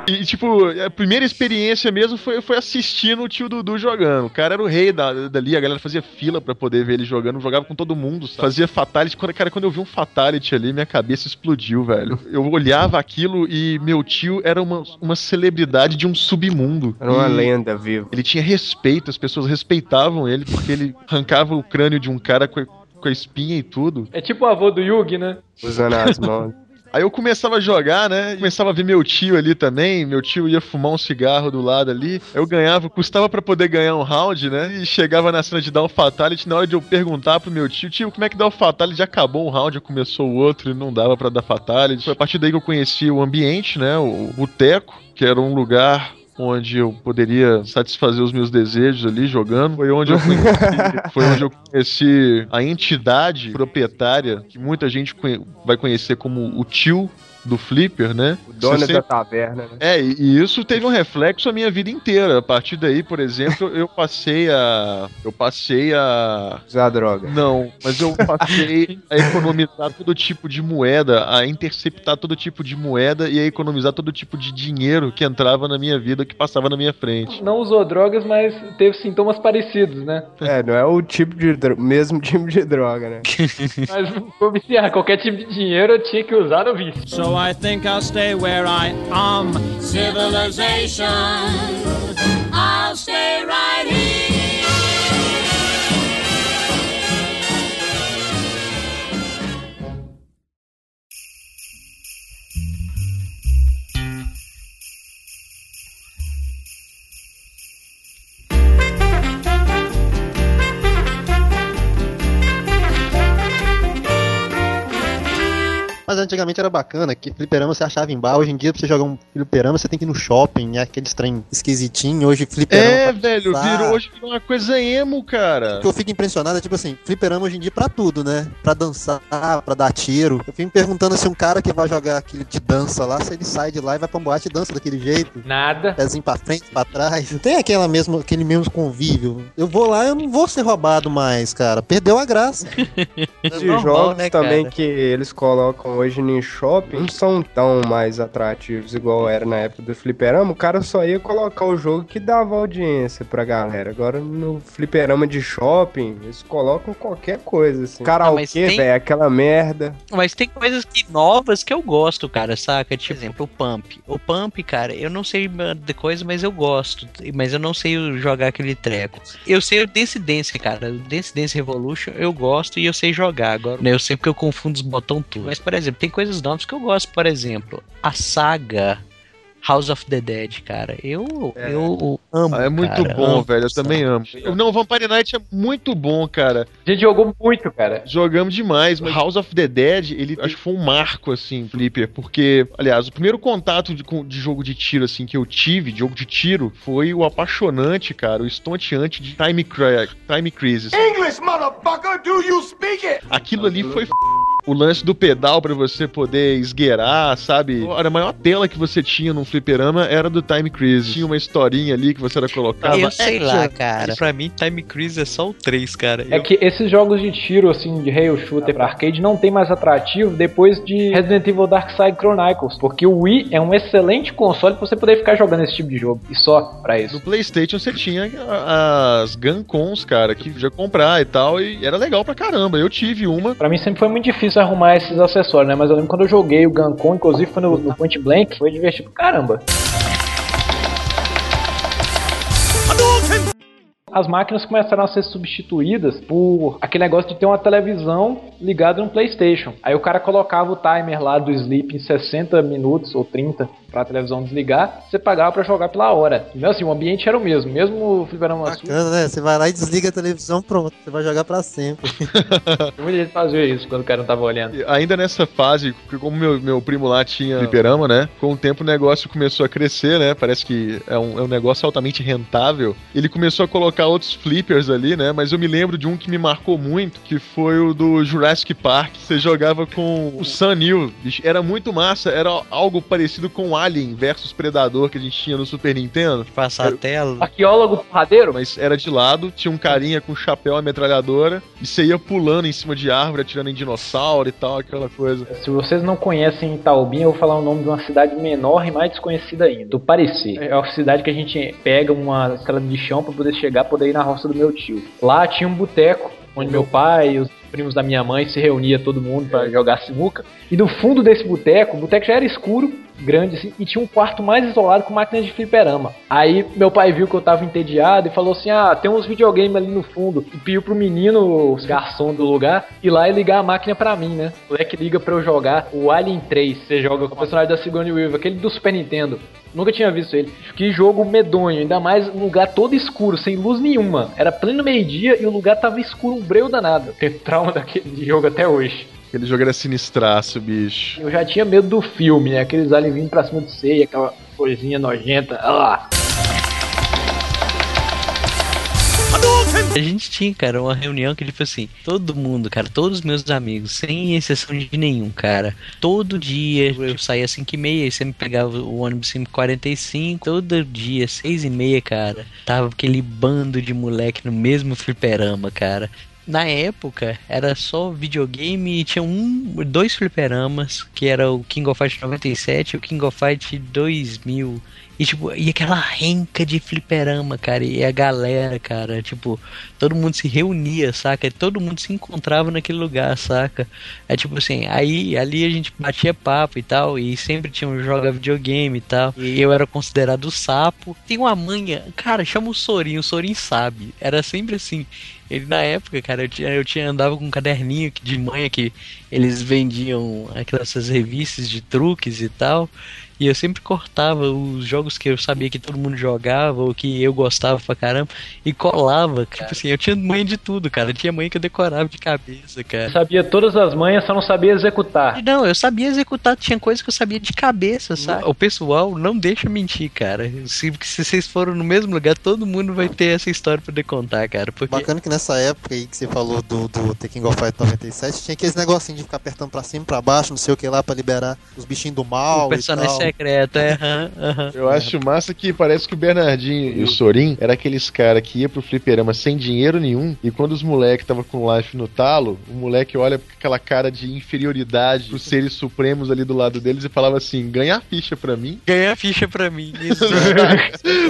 E, tipo, a primeira experiência mesmo foi, foi assistindo o tio Dudu jogando. O cara era o rei da, dali, a galera fazia fila pra poder ver ele jogando, jogava com todo mundo, sabe? fazia fatality. Quando, cara, quando eu vi um fatality ali, minha cabeça explodiu, velho. Eu olhava aquilo e meu tio era uma, uma celebridade de um submundo. Era uma lenda viva. Ele tinha respeito, as pessoas respeitavam ele porque ele arrancava o crânio de um cara com a, com a espinha e tudo. É tipo o avô do Yugi, né? Usando as mãos. Aí eu começava a jogar, né? Começava a ver meu tio ali também. Meu tio ia fumar um cigarro do lado ali. Eu ganhava, custava pra poder ganhar um round, né? E chegava na cena de dar o fatality. Na hora de eu perguntar pro meu tio, tio, como é que dá o fatality? Já acabou um round, já começou o outro e não dava pra dar fatality. Foi a partir daí que eu conheci o ambiente, né? O boteco, que era um lugar onde eu poderia satisfazer os meus desejos ali jogando. Foi onde eu conheci, foi onde eu conheci a entidade proprietária que muita gente vai conhecer como o tio do Flipper, né? O dono Você da taverna, né? é, e e isso teve um reflexo a minha vida inteira. A partir daí, por exemplo, eu passei a. Eu passei a. Usar droga. Não, mas eu passei a economizar todo tipo de moeda, a interceptar todo tipo de moeda e a economizar todo tipo de dinheiro que entrava na minha vida, que passava na minha frente. Não usou drogas, mas teve sintomas parecidos, né? É, não é o tipo de dro- mesmo tipo de droga, né? Mas vou viciar, qualquer tipo de dinheiro eu tinha que usar no vício. So I think I'll stay where I am. Civilization, I'll stay right Mas antigamente era bacana, que fliperama você achava em bar. Hoje em dia, pra você jogar um fliperama, você tem que ir no shopping, é aqueles trem esquisitinho. Hoje, fliperama. É, pra velho, virou hoje virou uma coisa emo, cara. O que eu fico impressionado é tipo assim, fliperama hoje em dia pra tudo, né? Pra dançar, pra dar tiro. Eu fico me perguntando se um cara que vai jogar aquele de dança lá, se ele sai de lá e vai pra um boate e dança daquele jeito. Nada. Pezinho pra frente, pra trás. Não tem aquela mesmo, aquele mesmo convívio. Eu vou lá, eu não vou ser roubado mais, cara. Perdeu a graça. Os normal, jogos né, também cara? que eles colocam hoje no shopping não são tão mais atrativos igual era na época do fliperama. O cara só ia colocar o jogo que dava audiência pra galera. Agora no fliperama de shopping, eles colocam qualquer coisa assim. Karaokê, tem- velho, aquela merda. Mas tem coisas que, novas que eu gosto, cara, saca? Tipo, por exemplo, o Pump. O Pump, cara, eu não sei de coisa, mas eu gosto. Mas eu não sei jogar aquele treco. Eu sei o Dance Dance, cara. O Dance Dance Revolution eu gosto e eu sei jogar. Agora, né, eu sei porque eu confundo os botões tudo. Mas, por exemplo, tem coisas novas que eu gosto. Por exemplo, a saga House of the Dead, cara. Eu, eu amo. Ah, é muito cara, bom, amo. velho. Eu também amo. Não, o Vampire Night é muito bom, cara. A gente jogou muito, cara. Jogamos demais, mas House of the Dead, ele acho que foi um marco, assim, Flipper, porque, aliás, o primeiro contato de, de jogo de tiro, assim, que eu tive, de jogo de tiro, foi o apaixonante, cara, o estonteante de Time, Cra Time Crisis. English, motherfucker, do you speak it? Aquilo ali foi f... O lance do pedal pra você poder esgueirar, sabe? Era a maior tela que você tinha num fliperama era do Time Crisis. Tinha uma historinha ali que você era colocado. Eu sei lá, cara. Pra mim, Time Crisis é só o 3, cara. É Eu- que esses jogos de tiro, assim, de rail shooter pra arcade não tem mais atrativo depois de Resident Evil Dark Side Chronicles, porque o Wii é um excelente console pra você poder ficar jogando esse tipo de jogo, e só pra isso. No PlayStation você tinha as Guncons, cara, que podia comprar e tal, e era legal pra caramba. Eu tive uma. Pra mim sempre foi muito difícil arrumar esses acessórios, né? Mas eu lembro quando eu joguei o Guncon, inclusive foi no, no Point Blank, foi divertido caramba. As máquinas começaram a ser substituídas por aquele negócio de ter uma televisão ligada no PlayStation. Aí o cara colocava o timer lá do sleep em 60 minutos ou 30 pra televisão desligar, você pagava pra jogar pela hora. Então assim, o ambiente era o mesmo, mesmo o fliperama sul, Bacana, né? Você vai lá e desliga a televisão, pronto. Você vai jogar pra sempre. muita gente fazia isso quando o cara não tava olhando. E Ainda nessa fase, porque como meu, meu primo lá tinha fliperama, né? Com o tempo o negócio começou a crescer, né? Parece que é um, é um negócio altamente rentável. Ele começou a colocar outros flippers ali, né? Mas eu me lembro de um que me marcou muito, que foi o do Jurassic Park. Você jogava com o Sun Neill. Bicho, Era muito massa, era algo parecido com Alien versus Predador que a gente tinha no Super Nintendo. Passar a tela. Arqueólogo porradeiro? Mas era de lado, tinha um carinha com chapéu e metralhadora, e você ia pulando em cima de árvore, atirando em dinossauro e tal, aquela coisa. Se vocês não conhecem Itaubim, eu vou falar o nome de uma cidade menor e mais desconhecida ainda, do Parecer. É uma cidade que a gente pega uma estrada de chão pra poder chegar, poder ir na roça do meu tio. Lá tinha um boteco onde meu pai e os primos da minha mãe se reunia todo mundo pra jogar sinuca. E no fundo desse boteco, o boteco já era escuro, grande assim, e tinha um quarto mais isolado com máquinas de fliperama. Aí meu pai viu que eu tava entediado e falou assim: "Ah, tem uns videogames ali no fundo". E pediu pro menino, o garçom do lugar, ir lá e ligar a máquina pra mim, né? O moleque liga pra eu jogar o Alien 3. Você joga com o personagem da Sigourney Weaver, aquele do Super Nintendo. Nunca tinha visto ele. Que jogo medonho, ainda mais um lugar todo escuro, sem luz nenhuma. Era pleno meio-dia e o lugar tava escuro, um breu danado. Tem daquele jogo até hoje. Aquele jogo era sinistraço, bicho. Eu já tinha medo do filme, né? Aqueles aliens vindo pra cima de você e aquela coisinha nojenta. Ah, A gente tinha, cara, uma reunião que, tipo assim, todo mundo, cara, todos os meus amigos, sem exceção de nenhum, cara, todo dia eu saía às 5 e meia e sempre pegava o ônibus 5h45, todo dia, 6 e meia, cara, tava aquele bando de moleque no mesmo fliperama, cara. Na época, era só videogame e tinha um, dois fliperamas, que era o King of Fight 97 e o King of Fight 2000. E, tipo, e aquela renca de fliperama, cara, e a galera, cara, tipo, todo mundo se reunia, saca? Todo mundo se encontrava naquele lugar, saca? É tipo assim, aí ali a gente batia papo e tal, e sempre tinha um joga videogame e tal. E eu era considerado sapo. Tem uma manha, cara, chama o Sorin, o Sorin sabe. Era sempre assim. Ele na época, cara, eu tinha, eu tinha andava com um caderninho de manha que eles vendiam aquelas revistas de truques e tal. E eu sempre cortava os jogos que eu sabia que todo mundo jogava ou que eu gostava pra caramba e colava. Tipo assim, eu tinha manha de tudo, cara. Tinha manha que eu decorava de cabeça, cara. sabia todas as manhas, só não sabia executar. Não, eu sabia executar, tinha coisa que eu sabia de cabeça, sabe? O pessoal não deixa mentir, cara. Se, se vocês foram no mesmo lugar, todo mundo vai ter essa história pra poder contar, cara. Porque Bacana que nessa época aí que você falou do, do The King of Fight 97, tinha aqueles negocinhos de ficar apertando pra cima pra baixo, não sei o que lá, pra liberar os bichinhos do mal. o personagem e tal. Secreto, é. Eu acho massa que parece que o Bernardinho e o Sorin era aqueles cara que ia pro fliperama sem dinheiro nenhum e quando os moleques tava com life no talo, o moleque olha com aquela cara de inferioridade pros seres supremos ali do lado deles e falava assim: ganha a ficha pra mim. Ganha a ficha pra mim. Isso.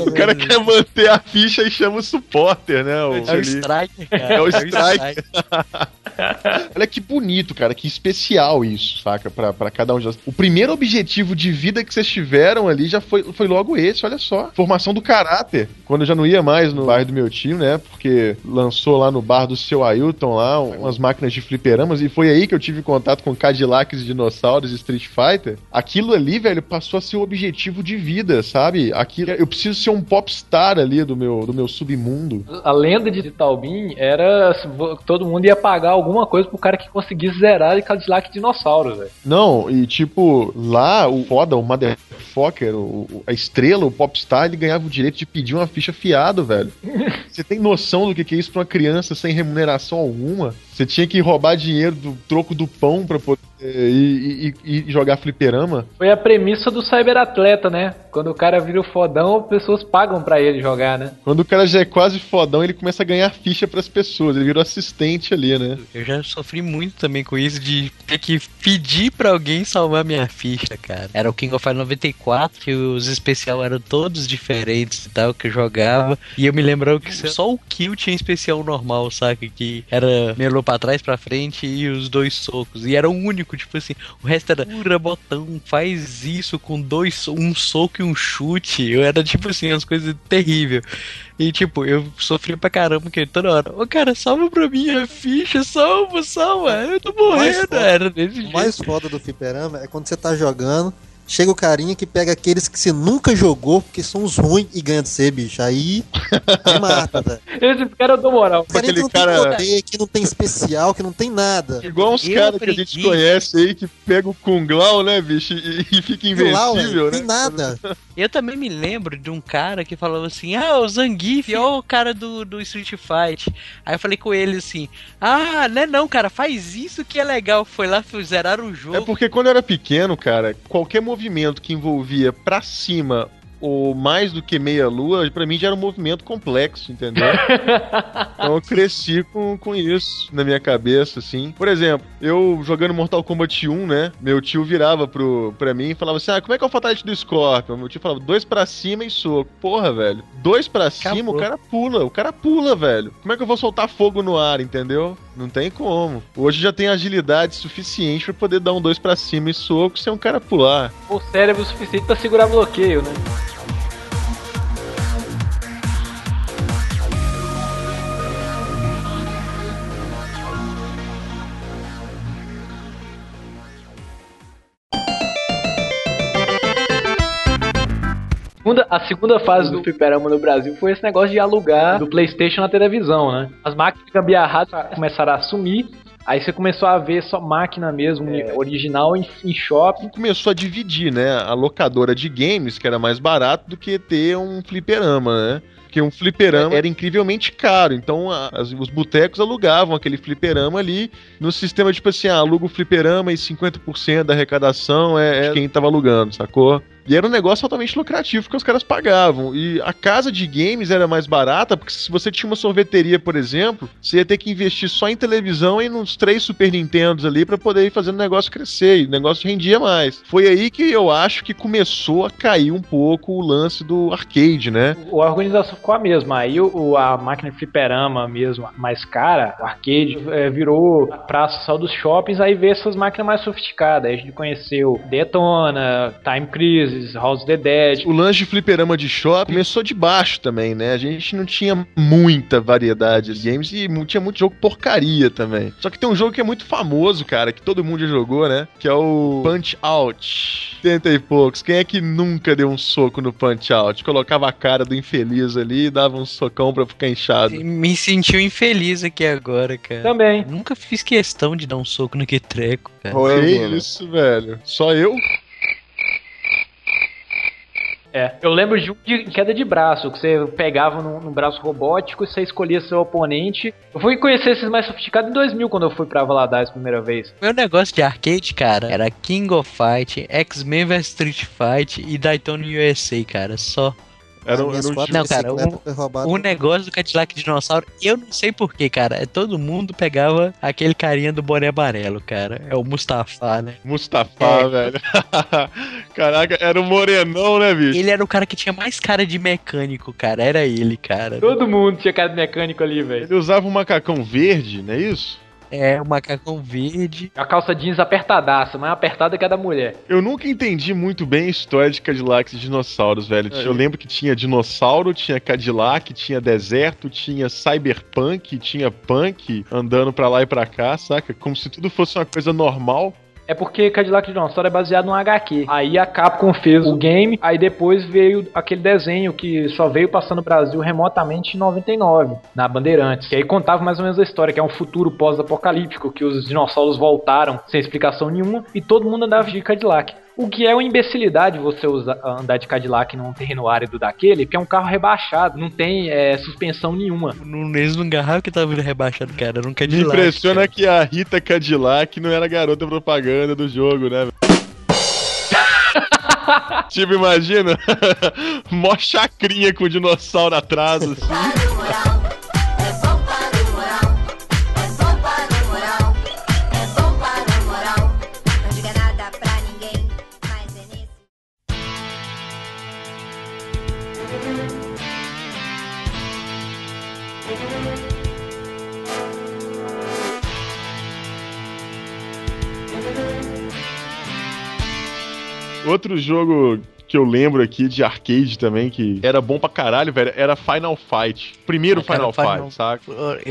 O cara quer manter a ficha e chama o supporter, né? O, É o ali. strike, cara. É o strike. Olha que bonito, cara, que especial isso, saca? Pra, pra cada um de nós. O primeiro objetivo de vida que vocês tiveram ali já foi, foi logo esse, olha só. Formação do caráter. Quando eu já não ia mais no bairro do meu tio, né? Porque lançou lá no bar do seu Ailton lá umas máquinas de fliperamas e foi aí que eu tive contato com Cadillacs, dinossauros e Street Fighter. Aquilo ali, velho, passou a ser o objetivo de vida, sabe? Aquilo, eu preciso ser um popstar ali do meu, do meu submundo. A lenda de Taubin era todo mundo ia pagar alguma coisa pro cara que conseguisse zerar e Cadillac dinossauro, velho. Não, e tipo, lá o foda, o motherfucker, o, o- a estrela, o popstar, ele ganhava o direito de pedir uma ficha fiado, velho. Você tem noção do que que é isso pra uma criança sem remuneração alguma? Você tinha que roubar dinheiro do troco do pão pra poder ir, ir- ir jogar fliperama? Foi a premissa do cyberatleta, né? Quando o cara vira o fodão, pessoas pagam pra ele jogar, né? Quando o cara já é quase fodão, ele começa a ganhar ficha pras pessoas. Ele virou assistente ali, né? Eu já sofri muito também com isso de ter que pedir pra alguém salvar minha ficha, cara. Era o King of Fighters 94, que os especial eram todos diferentes e tal, que eu jogava. E eu me lembrava que só o kill tinha especial normal, saca? Que era melou pra trás, pra frente e os dois socos. E era o único, tipo assim, o resto era pura botão, faz isso com dois, um soco e um chute. Eu era tipo assim, umas coisas terríveis. E tipo, eu sofria pra caramba, porque toda hora, ô cara, salva pra mim a ficha, salva, salva, eu tô mais morrendo. foda- Era desse O jeito. mais foda do fliperama é quando você tá jogando chega o carinha que pega aqueles que você nunca jogou, porque são os ruins e ganha de você, bicho. Aí, aí mata, velho. Esse cara eu dou moral. O Aquele não cara- tem poder, que não tem especial, que não tem nada. Igual uns caras que a gente conhece aí que pega o Kunglau, né, bicho, e, e fica invencível, velho, né? tem nada. Eu também me lembro de um cara que falou assim: Ah, o Zangief é o cara do, do Street Fight. Aí eu falei com ele assim: Ah, né não, cara, faz isso que é legal. Foi lá, zeraram o jogo. É porque quando eu era pequeno, cara, qualquer movimento que envolvia pra cima ou mais do que meia lua, pra mim já era um movimento complexo, entendeu? então eu cresci com, com isso na minha cabeça, assim. Por exemplo, eu jogando Mortal Kombat 1, né? Meu tio virava pro, pra mim e falava assim: Ah, como é que é o Fatality do Scorpion? Meu tio falava: dois pra cima e soco. Porra, velho. Dois pra cima, o cara pula. O cara pula, velho. Como é que eu vou soltar fogo no ar, entendeu? Não tem como. Hoje já tem agilidade suficiente pra poder dar um dois pra cima e soco sem um cara pular. O cérebro suficiente pra segurar bloqueio, né? Segunda- A segunda fase do fliperama no Brasil foi esse negócio de alugar do Playstation na televisão, né? As máquinas gambiarradas começaram a sumir, aí você começou a ver só máquina mesmo, original em, em shopping. Começou a dividir, né? A locadora de games, que era mais barato do que ter um fliperama, né? Porque um fliperama era incrivelmente caro. Então a- as- os botecos alugavam aquele fliperama ali no sistema, tipo assim, ah, aluga o fliperama e 50% da arrecadação é, é quem tava alugando, sacou? E era um negócio altamente lucrativo que os caras pagavam. E a casa de games era mais barata, porque se você tinha uma sorveteria, por exemplo, você ia ter que investir só em televisão e nos três Super Nintendos ali pra poder ir fazendo o negócio crescer. E o negócio rendia mais. Foi aí que eu acho que começou a cair um pouco o lance do arcade, né? A organização ficou a mesma. Aí o- a máquina de fliperama mesmo, mais cara, o arcade, é, virou praça só dos shoppings, aí vê essas máquinas mais sofisticadas. Aí a gente conheceu Detona, Time Crisis, House of the Dead. O lance de fliperama de shopping começou de baixo também, né? A gente não tinha muita variedade de games e tinha muito jogo porcaria também. Só que tem um jogo que é muito famoso, cara, que todo mundo já jogou, né? Que é o Punch Out. Tenta e poucos. Quem é que nunca deu um soco no Punch Out? Colocava a cara do infeliz ali e dava um socão pra ficar inchado. Me sentiu infeliz aqui agora, cara. Também. Nunca fiz questão de dar um soco naquele treco, cara. Que Elvino, isso, velho? Só eu? É, eu lembro de um de queda de braço, que você pegava no, no braço robótico e você escolhia seu oponente. Eu fui conhecer esses mais sofisticados em 2000, quando eu fui pra Valadares a primeira vez. Meu negócio de arcade, cara, era King of Fight, X-Men vs Street Fight e Daytona USA, cara. Só. Era, um- era um Não, cara, o-. O negócio do Cadillac Dinossauro, eu não sei porquê, cara. É todo mundo pegava aquele carinha do boné amarelo, cara. É o Mustafa, né? Mustafa, É. velho. Caraca, era um morenão, né, bicho? Ele era o cara que tinha mais cara de mecânico, cara. Era ele, cara. Todo mundo tinha cara de mecânico ali, velho. Ele usava um macacão verde, não é isso? É, o macacão verde. A calça jeans apertadaça, mais apertada que a da mulher. Eu nunca entendi muito bem a história de Cadillacs e dinossauros, velho. É. Eu lembro que tinha dinossauro, tinha Cadillac, tinha deserto, tinha cyberpunk, tinha punk andando pra lá e pra cá, saca? Como se tudo fosse uma coisa normal. É porque Cadillac Dinossauro é baseado num HQ. Aí a Capcom fez o game, aí depois veio aquele desenho que só veio passando no Brasil remotamente em 99, na Bandeirantes. Que aí contava mais ou menos a história, que é um futuro pós-apocalíptico, que os dinossauros voltaram sem explicação nenhuma e todo mundo andava de Cadillac. O que é uma imbecilidade você usar, andar de Cadillac num terreno árido daquele, porque é um carro rebaixado, não tem é, suspensão nenhuma. No mesmo garrafa que tava rebaixado, cara. Era um Me Cadillac. impressiona cara. que a Rita Cadillac não era garota propaganda do jogo, né? velho? tipo, imagina, mó chacrinha com o dinossauro atrás, assim. Outro jogo que eu lembro aqui de arcade também, que era bom pra caralho, velho, era Final Fight. Primeiro Ah, cara, Final, Final- Fight, saca?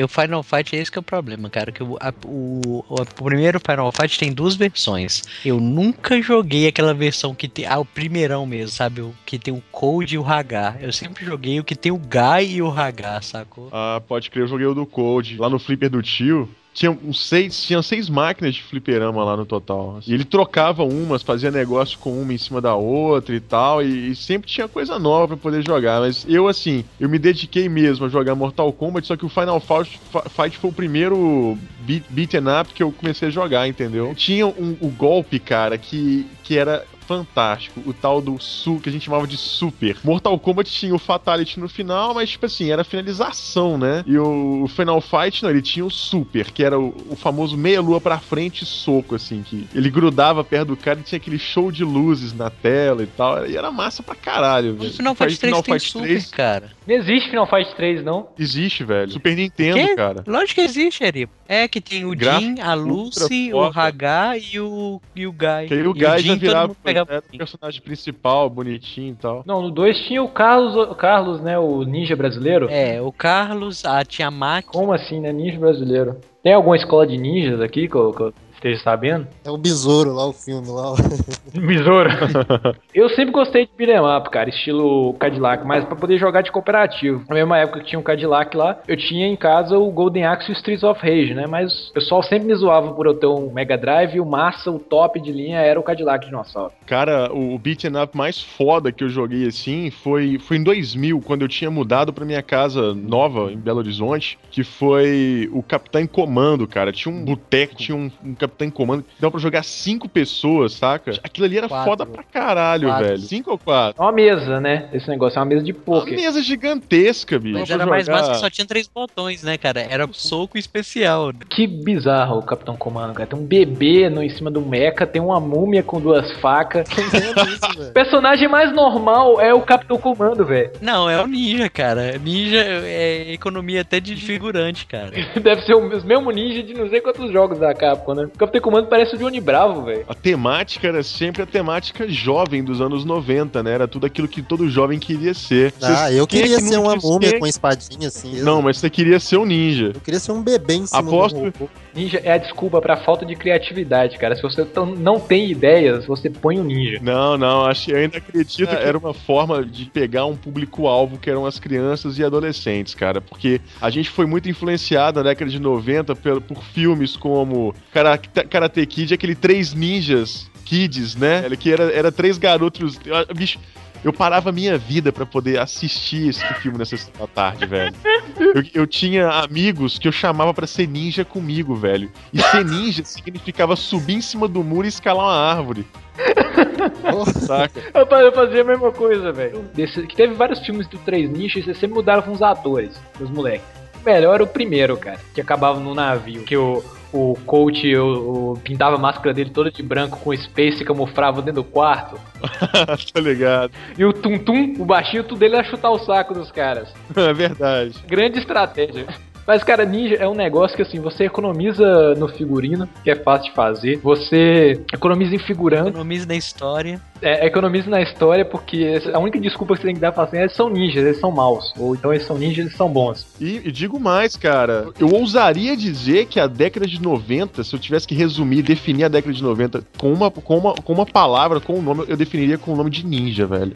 O Final Fight é esse que é o problema, cara. Que o, a- o, o- primeiro Final Fight tem duas versões. Eu nunca joguei aquela versão que tem. Ah, o primeirão mesmo, sabe? O que tem o Code e o Hagar. Eu sempre joguei o que tem o Guy e o Hagar, sacou? Ah, pode crer, eu joguei o do Code, lá no flipper do tio. Tinha uns seis, tinha seis máquinas de fliperama lá no total. E ele trocava umas, fazia negócio com uma em cima da outra e tal. E, e sempre tinha coisa nova pra poder jogar. Mas eu, assim, eu me dediquei mesmo a jogar Mortal Kombat, só que o Final Fight, foi o primeiro beat, beaten up que eu comecei a jogar, entendeu? Tinha um, o golpe, cara, que, que era fantástico. O tal do Su, que a gente chamava de Super. Mortal Kombat tinha o Fatality no final, mas, tipo assim, era a finalização, né? E o Final Fight, não, ele tinha o Super, que era o, o famoso meia-lua pra frente soco, assim, que ele grudava perto do cara e tinha aquele show de luzes na tela e tal. E era massa pra caralho, O velho. Final Fight 3 Final tem Fight Super, 3 cara. Não existe Final Fight 3, não. existe, velho. Super Nintendo, Quê? cara. Lógico que existe, Eri. É que tem o Gráfico Jin, a Lucy, o Hagar e o, e o Guy. Que aí o E Guy já Jin, todo virava mundo era o personagem principal, bonitinho e tal. Não, no 2 tinha o Carlos, o Carlos, né? O ninja brasileiro. É, o Carlos, a Tia Mac. Como assim, né? Ninja brasileiro. Tem alguma escola de ninjas aqui que eu, que eu esteja sabendo? É o Besouro lá, o filme lá. Besouro. eu sempre gostei de beat'em up, cara, estilo Cadillac, mas pra poder jogar de cooperativo. Na mesma época que tinha o Cadillac lá, eu tinha em casa o Golden Axe e o Streets of Rage, né? Mas o pessoal sempre me zoava por eu ter um Mega Drive e o massa, o top de linha era o Cadillac dinossauro. Cara, o, beat'em up mais foda que eu joguei assim foi, foi em 2000, quando eu tinha mudado pra minha casa nova em Belo Horizonte, que foi o Capitão em Comando, cara. Tinha um boteco, tinha um, um Capitão em Comando, que dava pra jogar cinco pessoas, saca? Aquilo ali era Quatro. foda pra caralho, Quatro. velho. Cinco ou quatro? É uma mesa, né? Esse negócio é uma mesa de Uma poker. mesa gigantesca, bicho. Mas era mais jogar- massa que só tinha três botões, né, cara? Era soco especial. né? Que bizarro o Capitão Comando, cara. Tem um bebê no, em cima do mecha, tem uma múmia com duas facas. isso, velho. O personagem mais normal é o Capitão Comando, velho. Não, é o ninja, cara. Ninja é economia até de figurante, cara. Deve ser o mesmo ninja de não sei quantos jogos da Capcom, né? O Capitão Comando parece o Johnny Bravo, velho. A temática era sempre a temática jovem dos anos 90, né? Era tudo aquilo que todo jovem queria ser. Ah, Vocês- eu é queria que ser uma múmia é com espadinha assim. Não, mas você queria ser um ninja. Eu queria ser um bebê em cima Aposto- do robô. Ninja é a desculpa pra falta de criatividade, cara. Se você não tem ideias, você põe o ninja. Não, não, acho que eu ainda acredito que era uma forma de pegar um público-alvo que eram as crianças e adolescentes, cara. Porque a gente foi muito influenciado na década de 90 por, por filmes como Karate, Karate Kid, aquele Três Ninjas Kids, né? Que era, era três garotos. Bicho. Eu parava a minha vida pra poder assistir esse filme nessa da tarde, velho. Eu, eu tinha amigos que eu chamava pra ser ninja comigo, velho. E ser ninja significava subir em cima do muro e escalar uma árvore. Saca? Eu fa- eu fazia a mesma coisa, velho. Que teve vários filmes do Três Ninjas e sempre mudaram com os atores, os moleques. O melhor era o primeiro, cara, que acabava no navio. Que o, o coach o, o- pintava a máscara dele toda de branco com space e camuflava dentro do quarto. tá ligado? E o Tum Tum, o baixinho, tudo dele era chutar o saco dos caras. É verdade. Grande estratégia. Mas, cara, ninja é um negócio que assim, você economiza no figurino, que é fácil de fazer. Você economiza em figurante. Economiza na história. É, economiza na história porque a única desculpa que você tem que dar pra assim, eles são ninjas, eles são maus. Ou então eles são ninjas, eles são bons. E, e digo mais, cara. Eu ousaria dizer que a década de 90, se eu tivesse que resumir, definir a década de 90 com uma, com uma, com uma palavra, com um nome, eu definiria com o nome de ninja, velho.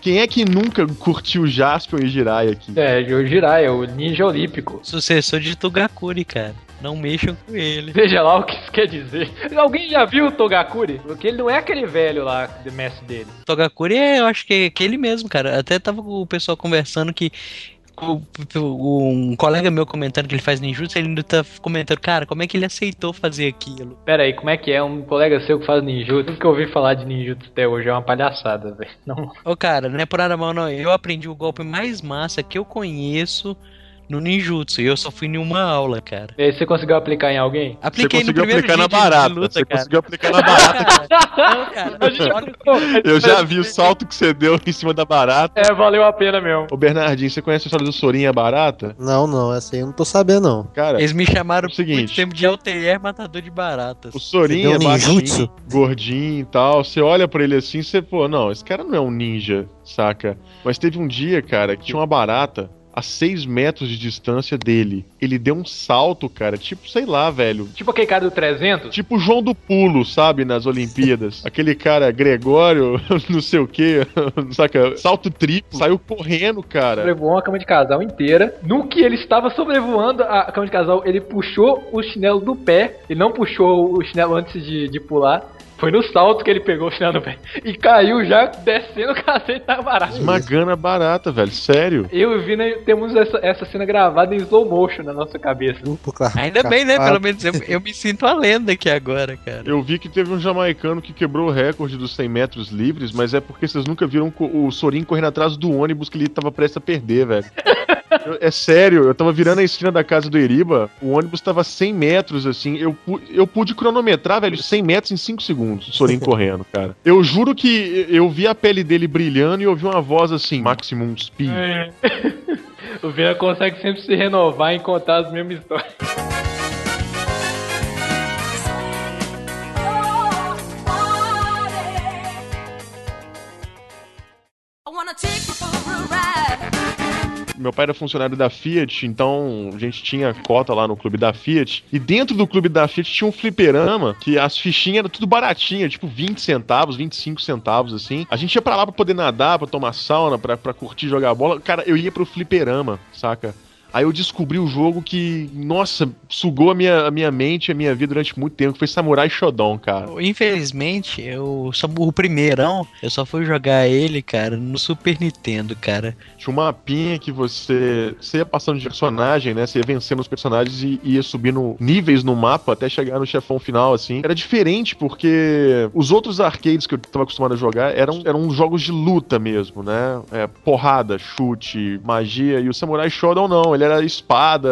Quem é que nunca curtiu Jaspion e Jirai aqui? É, o Jirai, é o ninja olímpico. Sucessor de Togakuri, cara. Não mexam com ele. Seja lá o que isso quer dizer. Alguém já viu o Togakuri? Porque ele não é aquele velho lá, do mestre dele. Togakuri é, eu acho que é aquele mesmo, cara. Até tava com o pessoal conversando que. Um colega meu comentando que ele faz ninjutsu, ele ainda tá comentando, cara, como é que ele aceitou fazer aquilo? Pera aí, como é que é? Um colega seu que faz ninjutsu, tudo que eu ouvi falar de ninjutsu até hoje é uma palhaçada, velho. Não. Ô, cara, não é por nada mal, não. Eu aprendi o golpe mais massa que eu conheço no ninjutsu. E eu só fui em uma aula, cara. E aí você conseguiu aplicar em alguém? Apliquei você no conseguiu primeiro aplicar na barata. luta, você cara. conseguiu aplicar na barata. Não, cara, olha- Eu já vi o salto que você deu em cima da barata. É, valeu a pena mesmo. Ô Bernardinho, você conhece a história do Sorinha Barata? Não, não, essa aí eu não tô sabendo, não. Cara, Eles me chamaram É o seguinte. muito tempo de LTR matador de baratas. o Sorinha é baixinho, gordinho e tal. Você olha pra ele assim, você, pô, não, esse cara não é um ninja, saca? Mas teve um dia, cara, que tinha uma barata a 6 metros de distância dele. Ele deu um salto, cara, tipo, sei lá, velho. Tipo aquele cara do 300. Tipo o João do Pulo, sabe, nas Olimpíadas. Aquele cara, Gregório, não sei o que, saca? Salto triplo, saiu correndo, cara. Sobrevoou uma cama de casal inteira. No que ele estava sobrevoando a cama de casal, ele puxou o chinelo do pé. Ele não puxou o chinelo antes de, de pular. Foi no salto que ele pegou o chinelo do pé. E caiu já descendo o cacete da barata. Esmagando a barata, velho, sério. Eu e o Vina temos essa, essa cena gravada em slow motion na nossa cabeça. Ainda bem, né? Pelo menos eu, eu me sinto a lenda aqui agora, cara. Eu vi que teve um jamaicano que quebrou o recorde dos 100 metros livres, mas é porque vocês nunca viram o Sorin correndo atrás do ônibus que ele tava prestes a perder, velho. Eu- É sério, eu tava virando a esquina da casa do Eriba, o ônibus tava 100 metros, assim, eu, eu pude cronometrar, velho, 100 metros em 5 segundos, o Sorin correndo, cara. Eu juro que eu vi a pele dele brilhando e ouvi uma voz assim, maximum speed. É. o Vina consegue sempre se renovar e contar as mesmas histórias. Meu pai era funcionário da Fiat, então a gente tinha cota lá no clube da Fiat. E dentro do clube da Fiat tinha um fliperama, que as fichinhas eram tudo baratinha, tipo 20 centavos, 25 centavos, assim. A gente ia pra lá pra poder nadar, pra tomar sauna, pra, pra curtir jogar bola. Cara, eu ia pro fliperama, saca? Aí eu descobri o jogo que, nossa, sugou a minha, a minha mente e a minha vida durante muito tempo, que foi Samurai Shodown, cara. Infelizmente, eu só o primeirão, eu só fui jogar ele, cara, no Super Nintendo, cara. Tinha uma mapinha que você, você ia passando de personagem, né? Você ia vencendo os personagens e ia subindo níveis no mapa até chegar no chefão final, assim. Era diferente porque os outros arcades que eu tava acostumado a jogar eram, eram jogos de luta mesmo, né? É, porrada, chute, magia. E o Samurai Shodown não, ele era espada,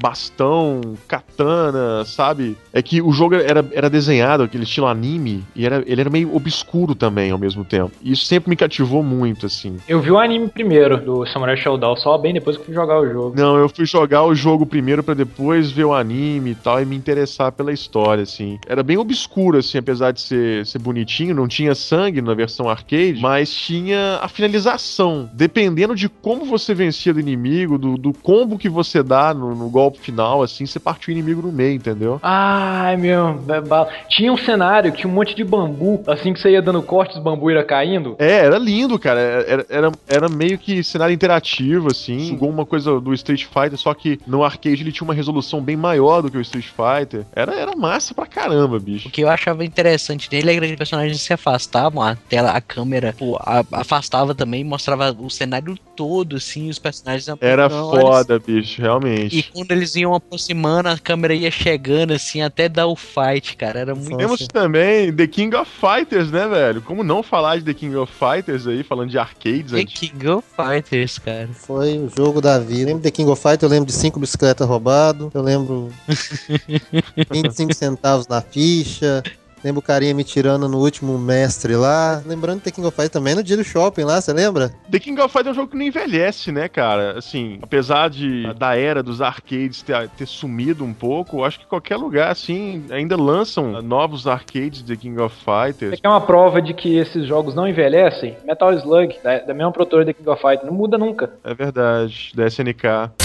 bastão, katana, sabe? É que o jogo era, era desenhado, aquele estilo anime, e era, ele era meio obscuro também ao mesmo tempo. E isso sempre me cativou muito, assim. Eu vi o anime primeiro do Samurai Shodown, só bem depois que eu fui jogar o jogo. Não, eu fui jogar o jogo primeiro pra depois ver o anime e tal e me interessar pela história, assim. Era bem obscuro, assim, apesar de ser, ser bonitinho, não tinha sangue na versão arcade, mas tinha a finalização. Dependendo de como você vencia do inimigo, do, do combo que você dá no, no golpe final, assim, você parte o inimigo no meio, entendeu? Ai, meu. é bala. Tinha um cenário, tinha um monte de bambu, assim que você ia dando corte, os bambu ia caindo. É, era lindo, cara. Era, era, era meio que cenário interativo, assim. Igual uma coisa do Street Fighter, só que no arcade ele tinha uma resolução bem maior do que o Street Fighter. Era, era massa pra caramba, bicho. O que eu achava interessante nele é que os personagens se afastavam, a tela, a câmera pô, a- afastava também, mostrava o cenário todo, assim, os personagens Era foda, bicho, realmente. E quando eles iam aproximando, a câmera ia chegando, assim, até dar o fight, cara. Era muito. Temos também The King of Fighters, né, velho? Como não falar de The King of Fighters aí, falando de arcades The antigos. King of Fighters, cara. Foi o jogo da vida. Lembro de King of Fight, eu lembro de 5 bicicletas roubadas. Eu lembro 25 centavos na ficha. Lembro o carinha me tirando no último mestre lá. Lembrando de The King of Fight também no dia do shopping lá, você lembra? The King of Fighters é um jogo que não envelhece, né, cara? Assim, apesar de da era dos arcades ter, ter sumido um pouco, eu acho que qualquer lugar, assim, ainda lançam novos arcades de The King of Fighters. Você quer uma prova de que esses jogos não envelhecem? Metal Slug, da, da mesma produtora da King of Fighters, não muda nunca. É verdade, da SNK.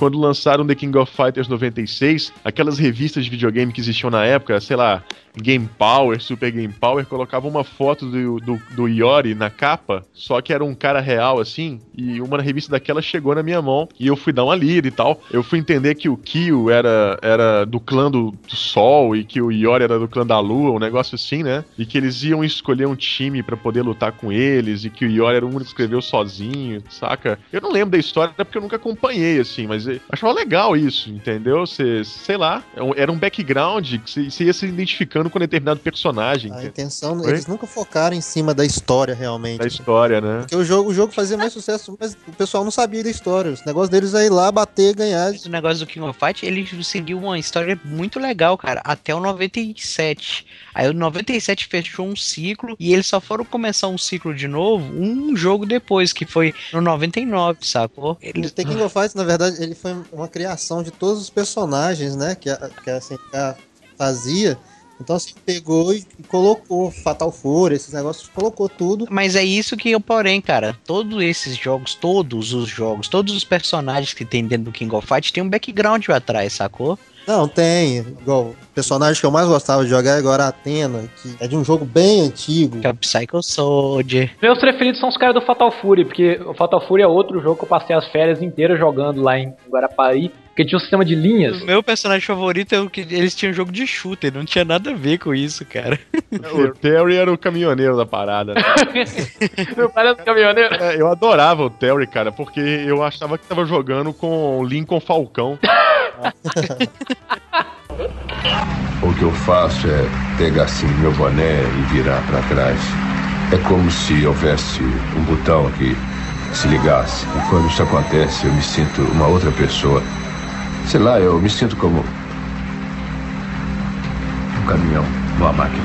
Quando lançaram The King of Fighters 96, aquelas revistas de videogame que existiam na época, sei lá, Game Power, Super Game Power, colocavam uma foto do, do, do Iori na capa, só que era um cara real assim, e uma revista daquela chegou na minha mão e eu fui dar uma lida e tal. Eu fui entender que o Kyo era, era do clã do, do Sol e que o Iori era do clã da Lua, um negócio assim, né? E que eles iam escolher um time pra poder lutar com eles e que o Iori era o único que escreveu sozinho, saca? Eu não lembro da história porque eu nunca acompanhei, assim, mas achava legal isso, entendeu? Você, sei lá, é era um background que você ia se identificando focando com determinado personagem. A intenção, Oi? eles nunca focaram em cima da história realmente. Da história, né? Porque o jogo, o jogo fazia mais sucesso, mas o pessoal não sabia da história. Os negócios deles é ir lá, bater, ganhar. O negócio do King of Fight, ele seguiu uma história muito legal, cara, até o 97. Aí o 97 fechou um ciclo e eles só foram começar um ciclo de novo um jogo depois, que foi no 99, sacou? O Eles... The King of Fighters, na verdade, ele foi uma criação de todos os personagens, né? Que a, que a SNK fazia. Então, assim, pegou e colocou Fatal Fury, esses negócios, colocou tudo. Mas é isso que eu, porém, cara, todos esses jogos, todos os jogos, todos os personagens que tem dentro do King of Fight tem um background atrás, sacou? Não, tem. Igual, o personagem que eu mais gostava de jogar é agora a Atena, que é de um jogo bem antigo. Que é o Psycho Soldier. Meus preferidos são os caras do Fatal Fury, porque o Fatal Fury é outro jogo que eu passei as férias inteiras jogando lá em Guarapari, porque tinha um sistema de linhas. O meu personagem favorito é o que eles tinham um jogo de shooter, não tinha nada a ver com isso, cara. O Terry era o caminhoneiro da parada. né? Meu pai era do caminhoneiro. É, eu adorava o Terry, cara, porque eu achava que tava jogando com o Lincoln Falcão. O que eu faço é pegar assim meu boné e virar para trás. É como se houvesse um botão que se ligasse. E quando isso acontece, eu me sinto uma outra pessoa. Sei lá, eu me sinto como um caminhão, uma máquina.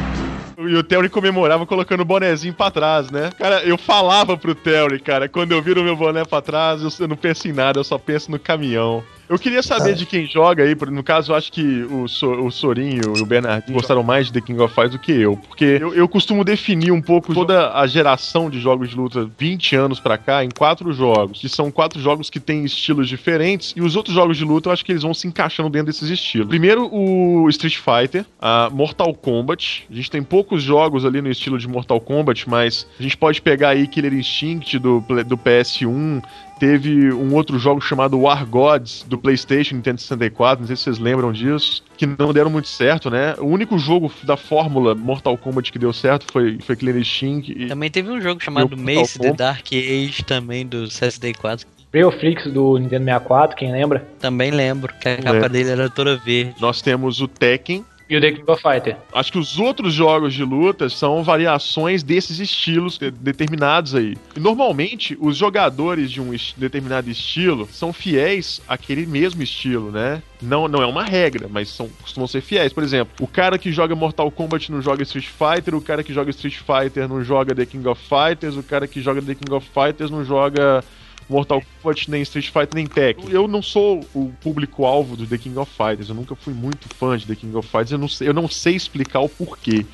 E o Terry comemorava colocando o bonezinho pra trás, né? Cara, eu falava pro Terry, cara, quando eu viro meu boné pra trás, eu não penso em nada, eu só penso no caminhão. Eu queria saber de quem joga aí, no caso, eu acho que o, so, o Sorinho e o Bernardinho gostaram mais de The King of Fighters do que eu, porque eu, eu costumo definir um pouco toda a geração de jogos de luta 20 anos pra cá em quatro jogos, que são quatro jogos que têm estilos diferentes, e os outros jogos de luta eu acho que eles vão se encaixando dentro desses estilos. Primeiro, o Street Fighter, a Mortal Kombat. A gente tem poucos jogos ali no estilo de Mortal Kombat, mas a gente pode pegar aí Killer Instinct do, do PS1, Teve um outro jogo chamado War Gods do PlayStation Nintendo 64, não sei se vocês lembram disso, que não deram muito certo, né? O único jogo da fórmula Mortal Kombat que deu certo foi, foi. E... Também teve um jogo chamado Mace The. Dark Age também do CSD4. Freoflix do Nintendo 64, quem lembra? Também lembro que a capa É. dele era toda verde. Nós temos o Tekken. E o The King of Fighter. Acho que os outros jogos de luta são variações desses estilos de- determinados aí. E normalmente, os jogadores de um determinado estilo são fiéis àquele mesmo estilo, né? Não, não é uma regra, mas são, costumam ser fiéis. Por exemplo, o cara que joga Mortal Kombat não joga Street Fighter, o cara que joga Street Fighter não joga The King of Fighters, o cara que joga The King of Fighters não joga Mortal Kombat, nem Street Fighter, nem Tekken. Eu não sou o público-alvo do The King of Fighters. Eu nunca fui muito fã de The King of Fighters. Eu não sei, eu não sei explicar o porquê.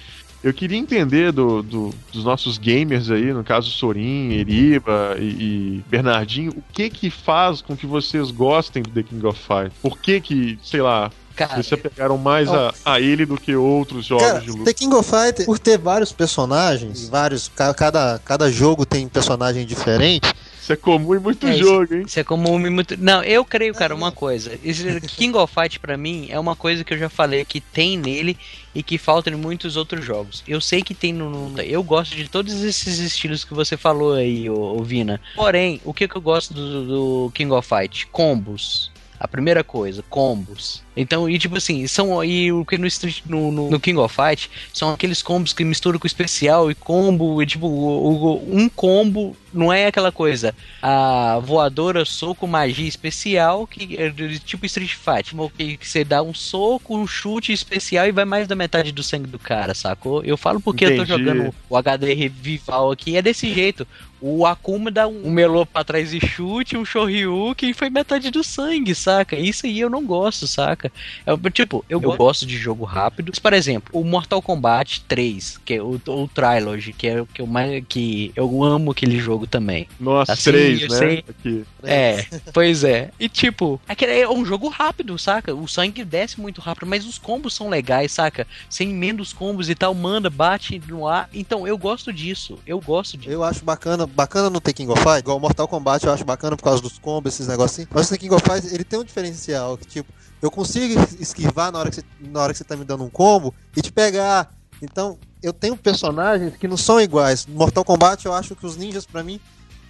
Eu queria entender do, do- dos nossos gamers aí, no caso Sorin, Eriba e, e Bernardinho, o que que faz com que vocês gostem do The King of Fighters? Por que que, sei lá, Cara, vocês se apegaram mais a, a ele do que outros jogos Cara, de luta? The King of Fighter, por ter vários personagens, vários, ca- cada, cada jogo tem personagem diferente. Isso é comum em muito É, jogo, hein? Isso é comum e muito. Não, eu creio, cara, uma coisa. Esse King of Fight pra mim é uma coisa que eu já falei que tem nele e que falta em muitos outros jogos. Eu sei que tem no. eu gosto de todos esses estilos que você falou aí, ô Vina. Porém, o que, que eu gosto do, do King of Fight? Combos. A primeira coisa, combos. Então, e tipo assim, são e o que no, Street- no, no- King of Fight são aqueles combos que misturam com especial e combo, e tipo, o- o- um combo não é aquela coisa, a voadora, soco, magia especial, que é tipo Street Fight, tipo, que você dá um soco, um chute especial e vai mais da metade do sangue do cara, sacou? Eu falo porque eu tô Entendi. jogando o HD Revival aqui, é desse jeito. O Akuma dá um, um melô pra trás e chute, um Shoryuken e foi metade do sangue, saca? Isso aí eu não gosto, saca? É, tipo, eu, gosto de jogo rápido. Mas, por exemplo, o Mortal Kombat 3, que é o, o Trilogy, que é o que eu mais. que eu amo aquele jogo também. Nossa, Assim, três, eu né? sei. Aqui. É, pois é. E tipo, aquele é um jogo rápido, saca? O sangue desce muito rápido, mas os combos são legais, saca? Você emenda os combos e tal, manda, bate no ar. Então, eu gosto disso. Eu gosto disso. Eu acho bacana, bacana no King of Fight, igual o Mortal Kombat eu acho bacana por causa dos combos, esses negocinhos. Mas o The King of Fight, ele tem um diferencial, que tipo, eu consigo esquivar na hora que você, na hora que você tá me dando um combo e te pegar. Então, eu tenho personagens que não são iguais. No Mortal Kombat eu acho que os ninjas, pra mim,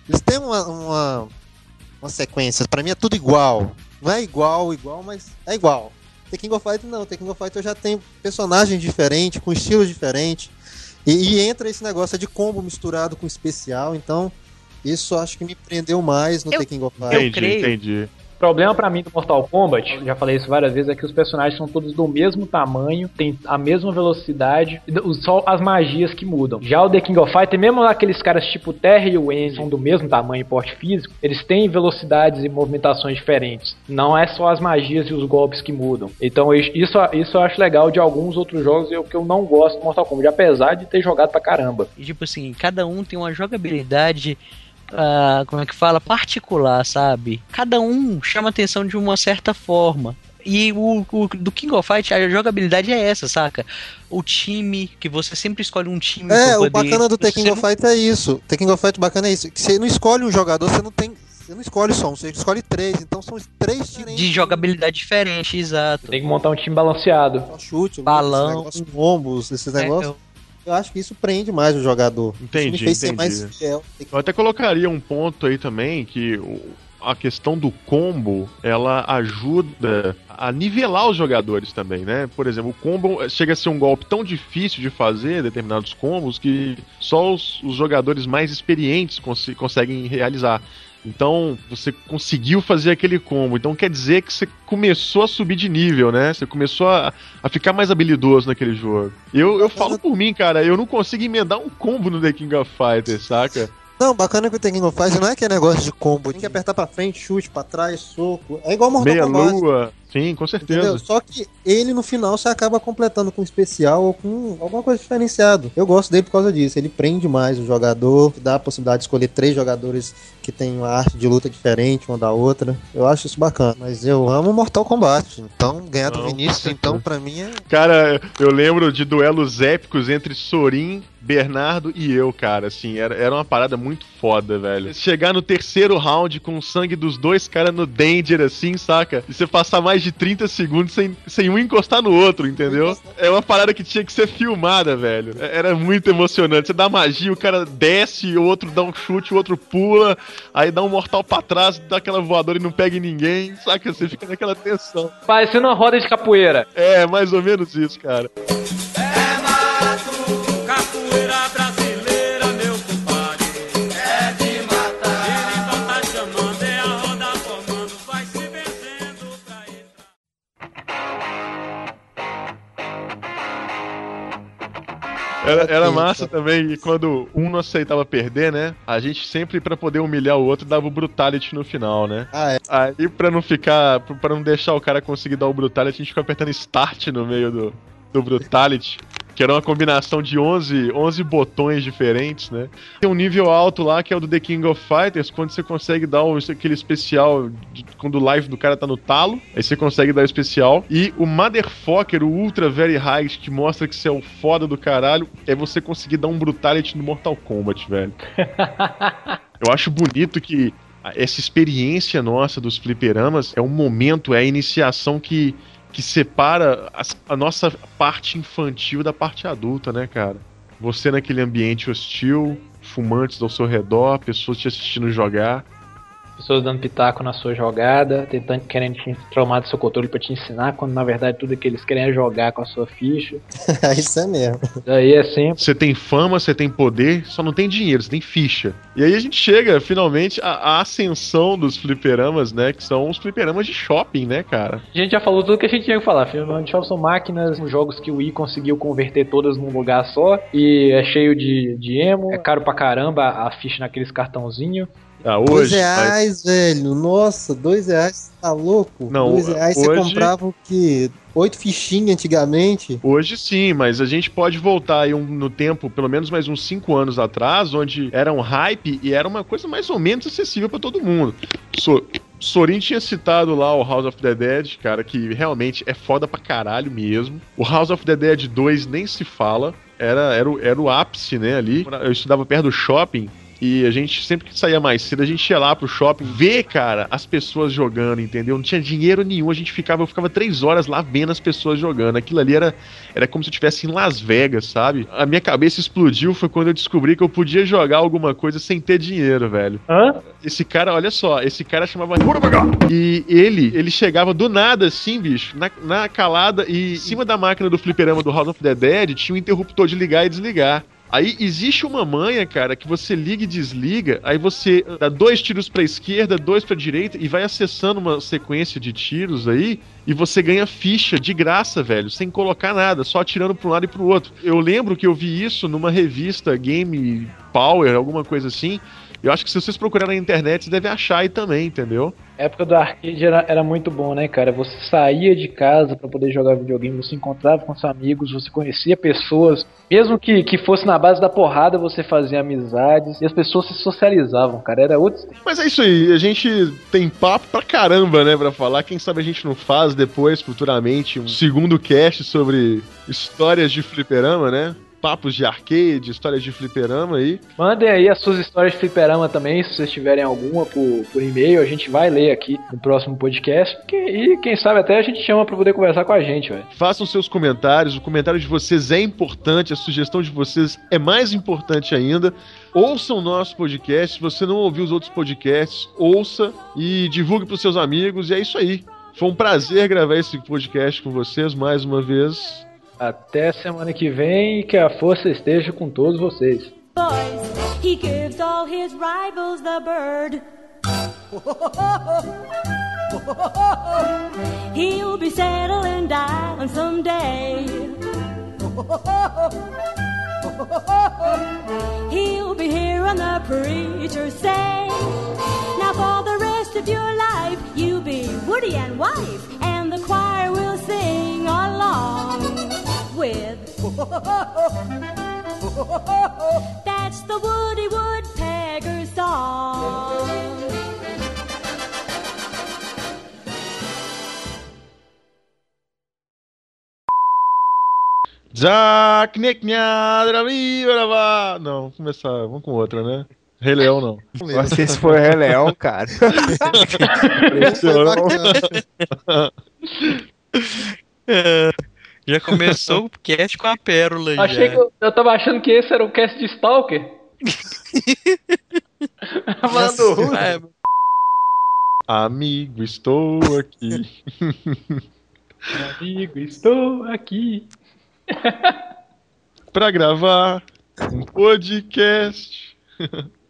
eles têm uma, uma, uma sequência. Pra mim é tudo igual. Não é igual, igual, mas é igual. The King of Fighter não, The King of Fighter eu já tenho personagens diferentes, com estilos diferentes. E, e entra esse negócio de combo misturado com especial, então isso acho que me prendeu mais no Eu- The King of Fighter. Entendi, entendi. Problema pra mim do Mortal Kombat, já falei isso várias vezes, é que os personagens são todos do mesmo tamanho, tem a mesma velocidade, só as magias que mudam. Já o The King of Fighter, mesmo aqueles caras tipo Terra e o são do mesmo tamanho e porte físico, eles têm velocidades e movimentações diferentes. Não é só as magias e os golpes que mudam. Então isso, isso eu acho legal de alguns outros jogos e o que eu não gosto do Mortal Kombat, apesar de ter jogado pra caramba. E, tipo assim, cada um tem uma jogabilidade, ah, como é que fala, particular, sabe? Cada um chama atenção de uma certa forma. E o, o do King of Fight, a jogabilidade é essa, saca? O time, que você sempre escolhe um time É, pra o bacana do The King of não- Fighter é isso. The King of Fighter bacana é isso. Que você não escolhe um jogador, você não tem. Você não escolhe só um, você escolhe três. Então são três times De jogabilidade diferente, exato. Tem que montar um time balanceado. chute, Balão. Esse negócio, combos, esses É, negócios. Eu- acho que isso prende mais o jogador. Entendi, entendi. fiel. Eu até colocaria um ponto aí também que a questão do combo ela ajuda a nivelar os jogadores também, né? Por exemplo, o combo chega a ser um golpe tão difícil de fazer, determinados combos, que só os, os jogadores mais experientes consi- conseguem realizar. Então, você conseguiu fazer aquele combo. Então, quer dizer que você começou a subir de nível, né? Você começou a, a ficar mais habilidoso naquele jogo. Eu, eu falo por mim, cara. Eu não consigo emendar um combo no The King of Fighters, saca? Não, bacana que o The King of Fighters não é aquele negócio de combo. Tem que apertar pra frente, chute, pra trás, soco. É igual Mortal Meia Kombat. lua. Sim, com certeza. Entendeu? Só que ele no final você acaba completando com especial ou com alguma coisa diferenciada. Eu gosto dele por causa disso. Ele prende mais o jogador, dá a possibilidade de escolher três jogadores que têm uma arte de luta diferente uma da outra. Eu acho isso bacana. Mas eu amo Mortal Kombat. Então, ganhar do Não, Vinícius, com então, pra mim é. Cara, eu lembro de duelos épicos entre Sorin, Bernardo e eu, cara. Assim, era, era uma parada muito foda, velho. Chegar no terceiro round com o sangue dos dois caras no Danger, assim, saca? E você passar mais de 30 segundos sem, sem um encostar no outro, entendeu? É uma parada que tinha que ser filmada, velho. É- Era muito emocionante. Você dá magia, o cara desce, o outro dá um chute, o outro pula, aí dá um mortal pra trás, dá aquela voadora e não pega em ninguém, saca? Você fica naquela tensão. Parecendo uma roda de capoeira. É, mais ou menos isso, cara. Era, era massa também, e quando um não aceitava perder, né? A gente sempre, pra poder humilhar o outro, dava o Brutality no final, né? Ah, é. Aí, pra não ficar. pra não deixar o cara conseguir dar o Brutality, a gente ficou apertando Start no meio do, do Brutality. Que era uma combinação de 11, 11 botões diferentes, né? Tem um nível alto lá que é o do The King of Fighters, quando você consegue dar o- aquele especial de- quando o life do cara tá no talo, aí você consegue dar o especial. E o Motherfucker, o Ultra Very High, que mostra que você é o foda do caralho, é você conseguir dar um Brutality no Mortal Kombat, velho. Eu acho bonito que essa experiência nossa dos fliperamas é um momento, é a iniciação que, que separa as- a nossa parte infantil da parte adulta, né, cara? Você naquele ambiente hostil, fumantes ao seu redor, pessoas te assistindo jogar. Pessoas dando pitaco na sua jogada, tentando, querendo te traumar do seu controle pra te ensinar, quando na verdade tudo que eles querem é jogar com a sua ficha. isso é mesmo. Daí é sempre. Você tem fama, você tem poder, só não tem dinheiro, você tem ficha. E aí a gente chega, finalmente, à, à ascensão dos fliperamas, né? Que são os fliperamas de shopping, né, cara? A gente já falou tudo que a gente tinha que falar. Final de Shop são máquinas, jogos que o Wii conseguiu converter todas num lugar só. E é cheio de, de emo, é caro pra caramba a a ficha naqueles cartãozinhos. Ah, Dois hoje. mas- reais, velho. Nossa, dois reais, tá louco? Não, dois reais você hoje- comprava o quê? Oito fichinhas antigamente. Hoje sim, mas a gente pode voltar aí um- no tempo, pelo menos mais uns 5 anos atrás, onde era um hype e era uma coisa mais ou menos acessível pra todo mundo. So, Sorin tinha citado lá o House of the Dead, cara, que realmente é foda pra caralho mesmo. O House of the Dead 2 nem se fala, era, era, o, era o ápice, né, ali. Eu estudava perto do shopping, E a gente, sempre que saía mais cedo, a gente ia lá pro shopping ver, cara, as pessoas jogando, entendeu? Não tinha dinheiro nenhum, a gente ficava, eu ficava três horas lá vendo as pessoas jogando. Aquilo ali era, era como se eu estivesse em Las Vegas, sabe? A minha cabeça explodiu foi quando eu descobri que eu podia jogar alguma coisa sem ter dinheiro, velho. Hã? Esse cara, olha só, esse cara chamava. E ele, ele chegava do nada assim, bicho, na, na calada e em cima da máquina do fliperama do House of the Dead tinha um interruptor de ligar e desligar. Aí existe uma manha, cara, que você liga e desliga, aí você dá dois tiros pra esquerda, dois pra direita e vai acessando uma sequência de tiros aí e você ganha ficha de graça, velho, sem colocar nada, só atirando pra um lado e pro outro. Eu lembro que eu vi isso numa revista Game Power, alguma coisa assim. Eu acho que se vocês procurarem na internet, vocês devem achar aí também, entendeu? A época do arcade era, era muito bom, né, cara? Você saía de casa pra poder jogar videogame, você encontrava com seus amigos, você conhecia pessoas, mesmo que, que fosse na base da porrada, você fazia amizades e as pessoas se socializavam, cara. Era outro. Mas é isso aí, a gente tem papo pra caramba, né, pra falar. Quem sabe a gente não faz depois, futuramente, um segundo cast sobre histórias de fliperama, né? Papos de arcade, histórias de fliperama aí. Mandem aí as suas histórias de fliperama também, se vocês tiverem alguma por, por e-mail, a gente vai ler aqui no próximo podcast. Que- e quem sabe até a gente chama pra poder conversar com a gente, velho. Façam seus comentários, o comentário de vocês é importante, a sugestão de vocês é mais importante ainda. Ouçam o nosso podcast, se você não ouviu os outros podcasts, ouça e divulgue para os seus amigos, e é isso aí. Foi um prazer gravar esse podcast com vocês mais uma vez. Até semana que vem e que a força esteja com todos vocês. He gives all his rivals the bird. He'll be settling down someday. He'll be hearing the preacher say, Now for the rest of your life, you be Woody and wife, and the choir will sing along with. That's the Woody Woodpecker song. Jack Nick vá. Não, vamos começar, vamos com outra, né? Rei Leão não. Não sei se foi Rei Leão, cara. Bacana. É, já começou o cast com a pérola Achei já. que eu, eu tava achando que esse era o cast de Stalker. Mano, Russo. É, Amigo, estou aqui. amigo, estou aqui. pra gravar um podcast.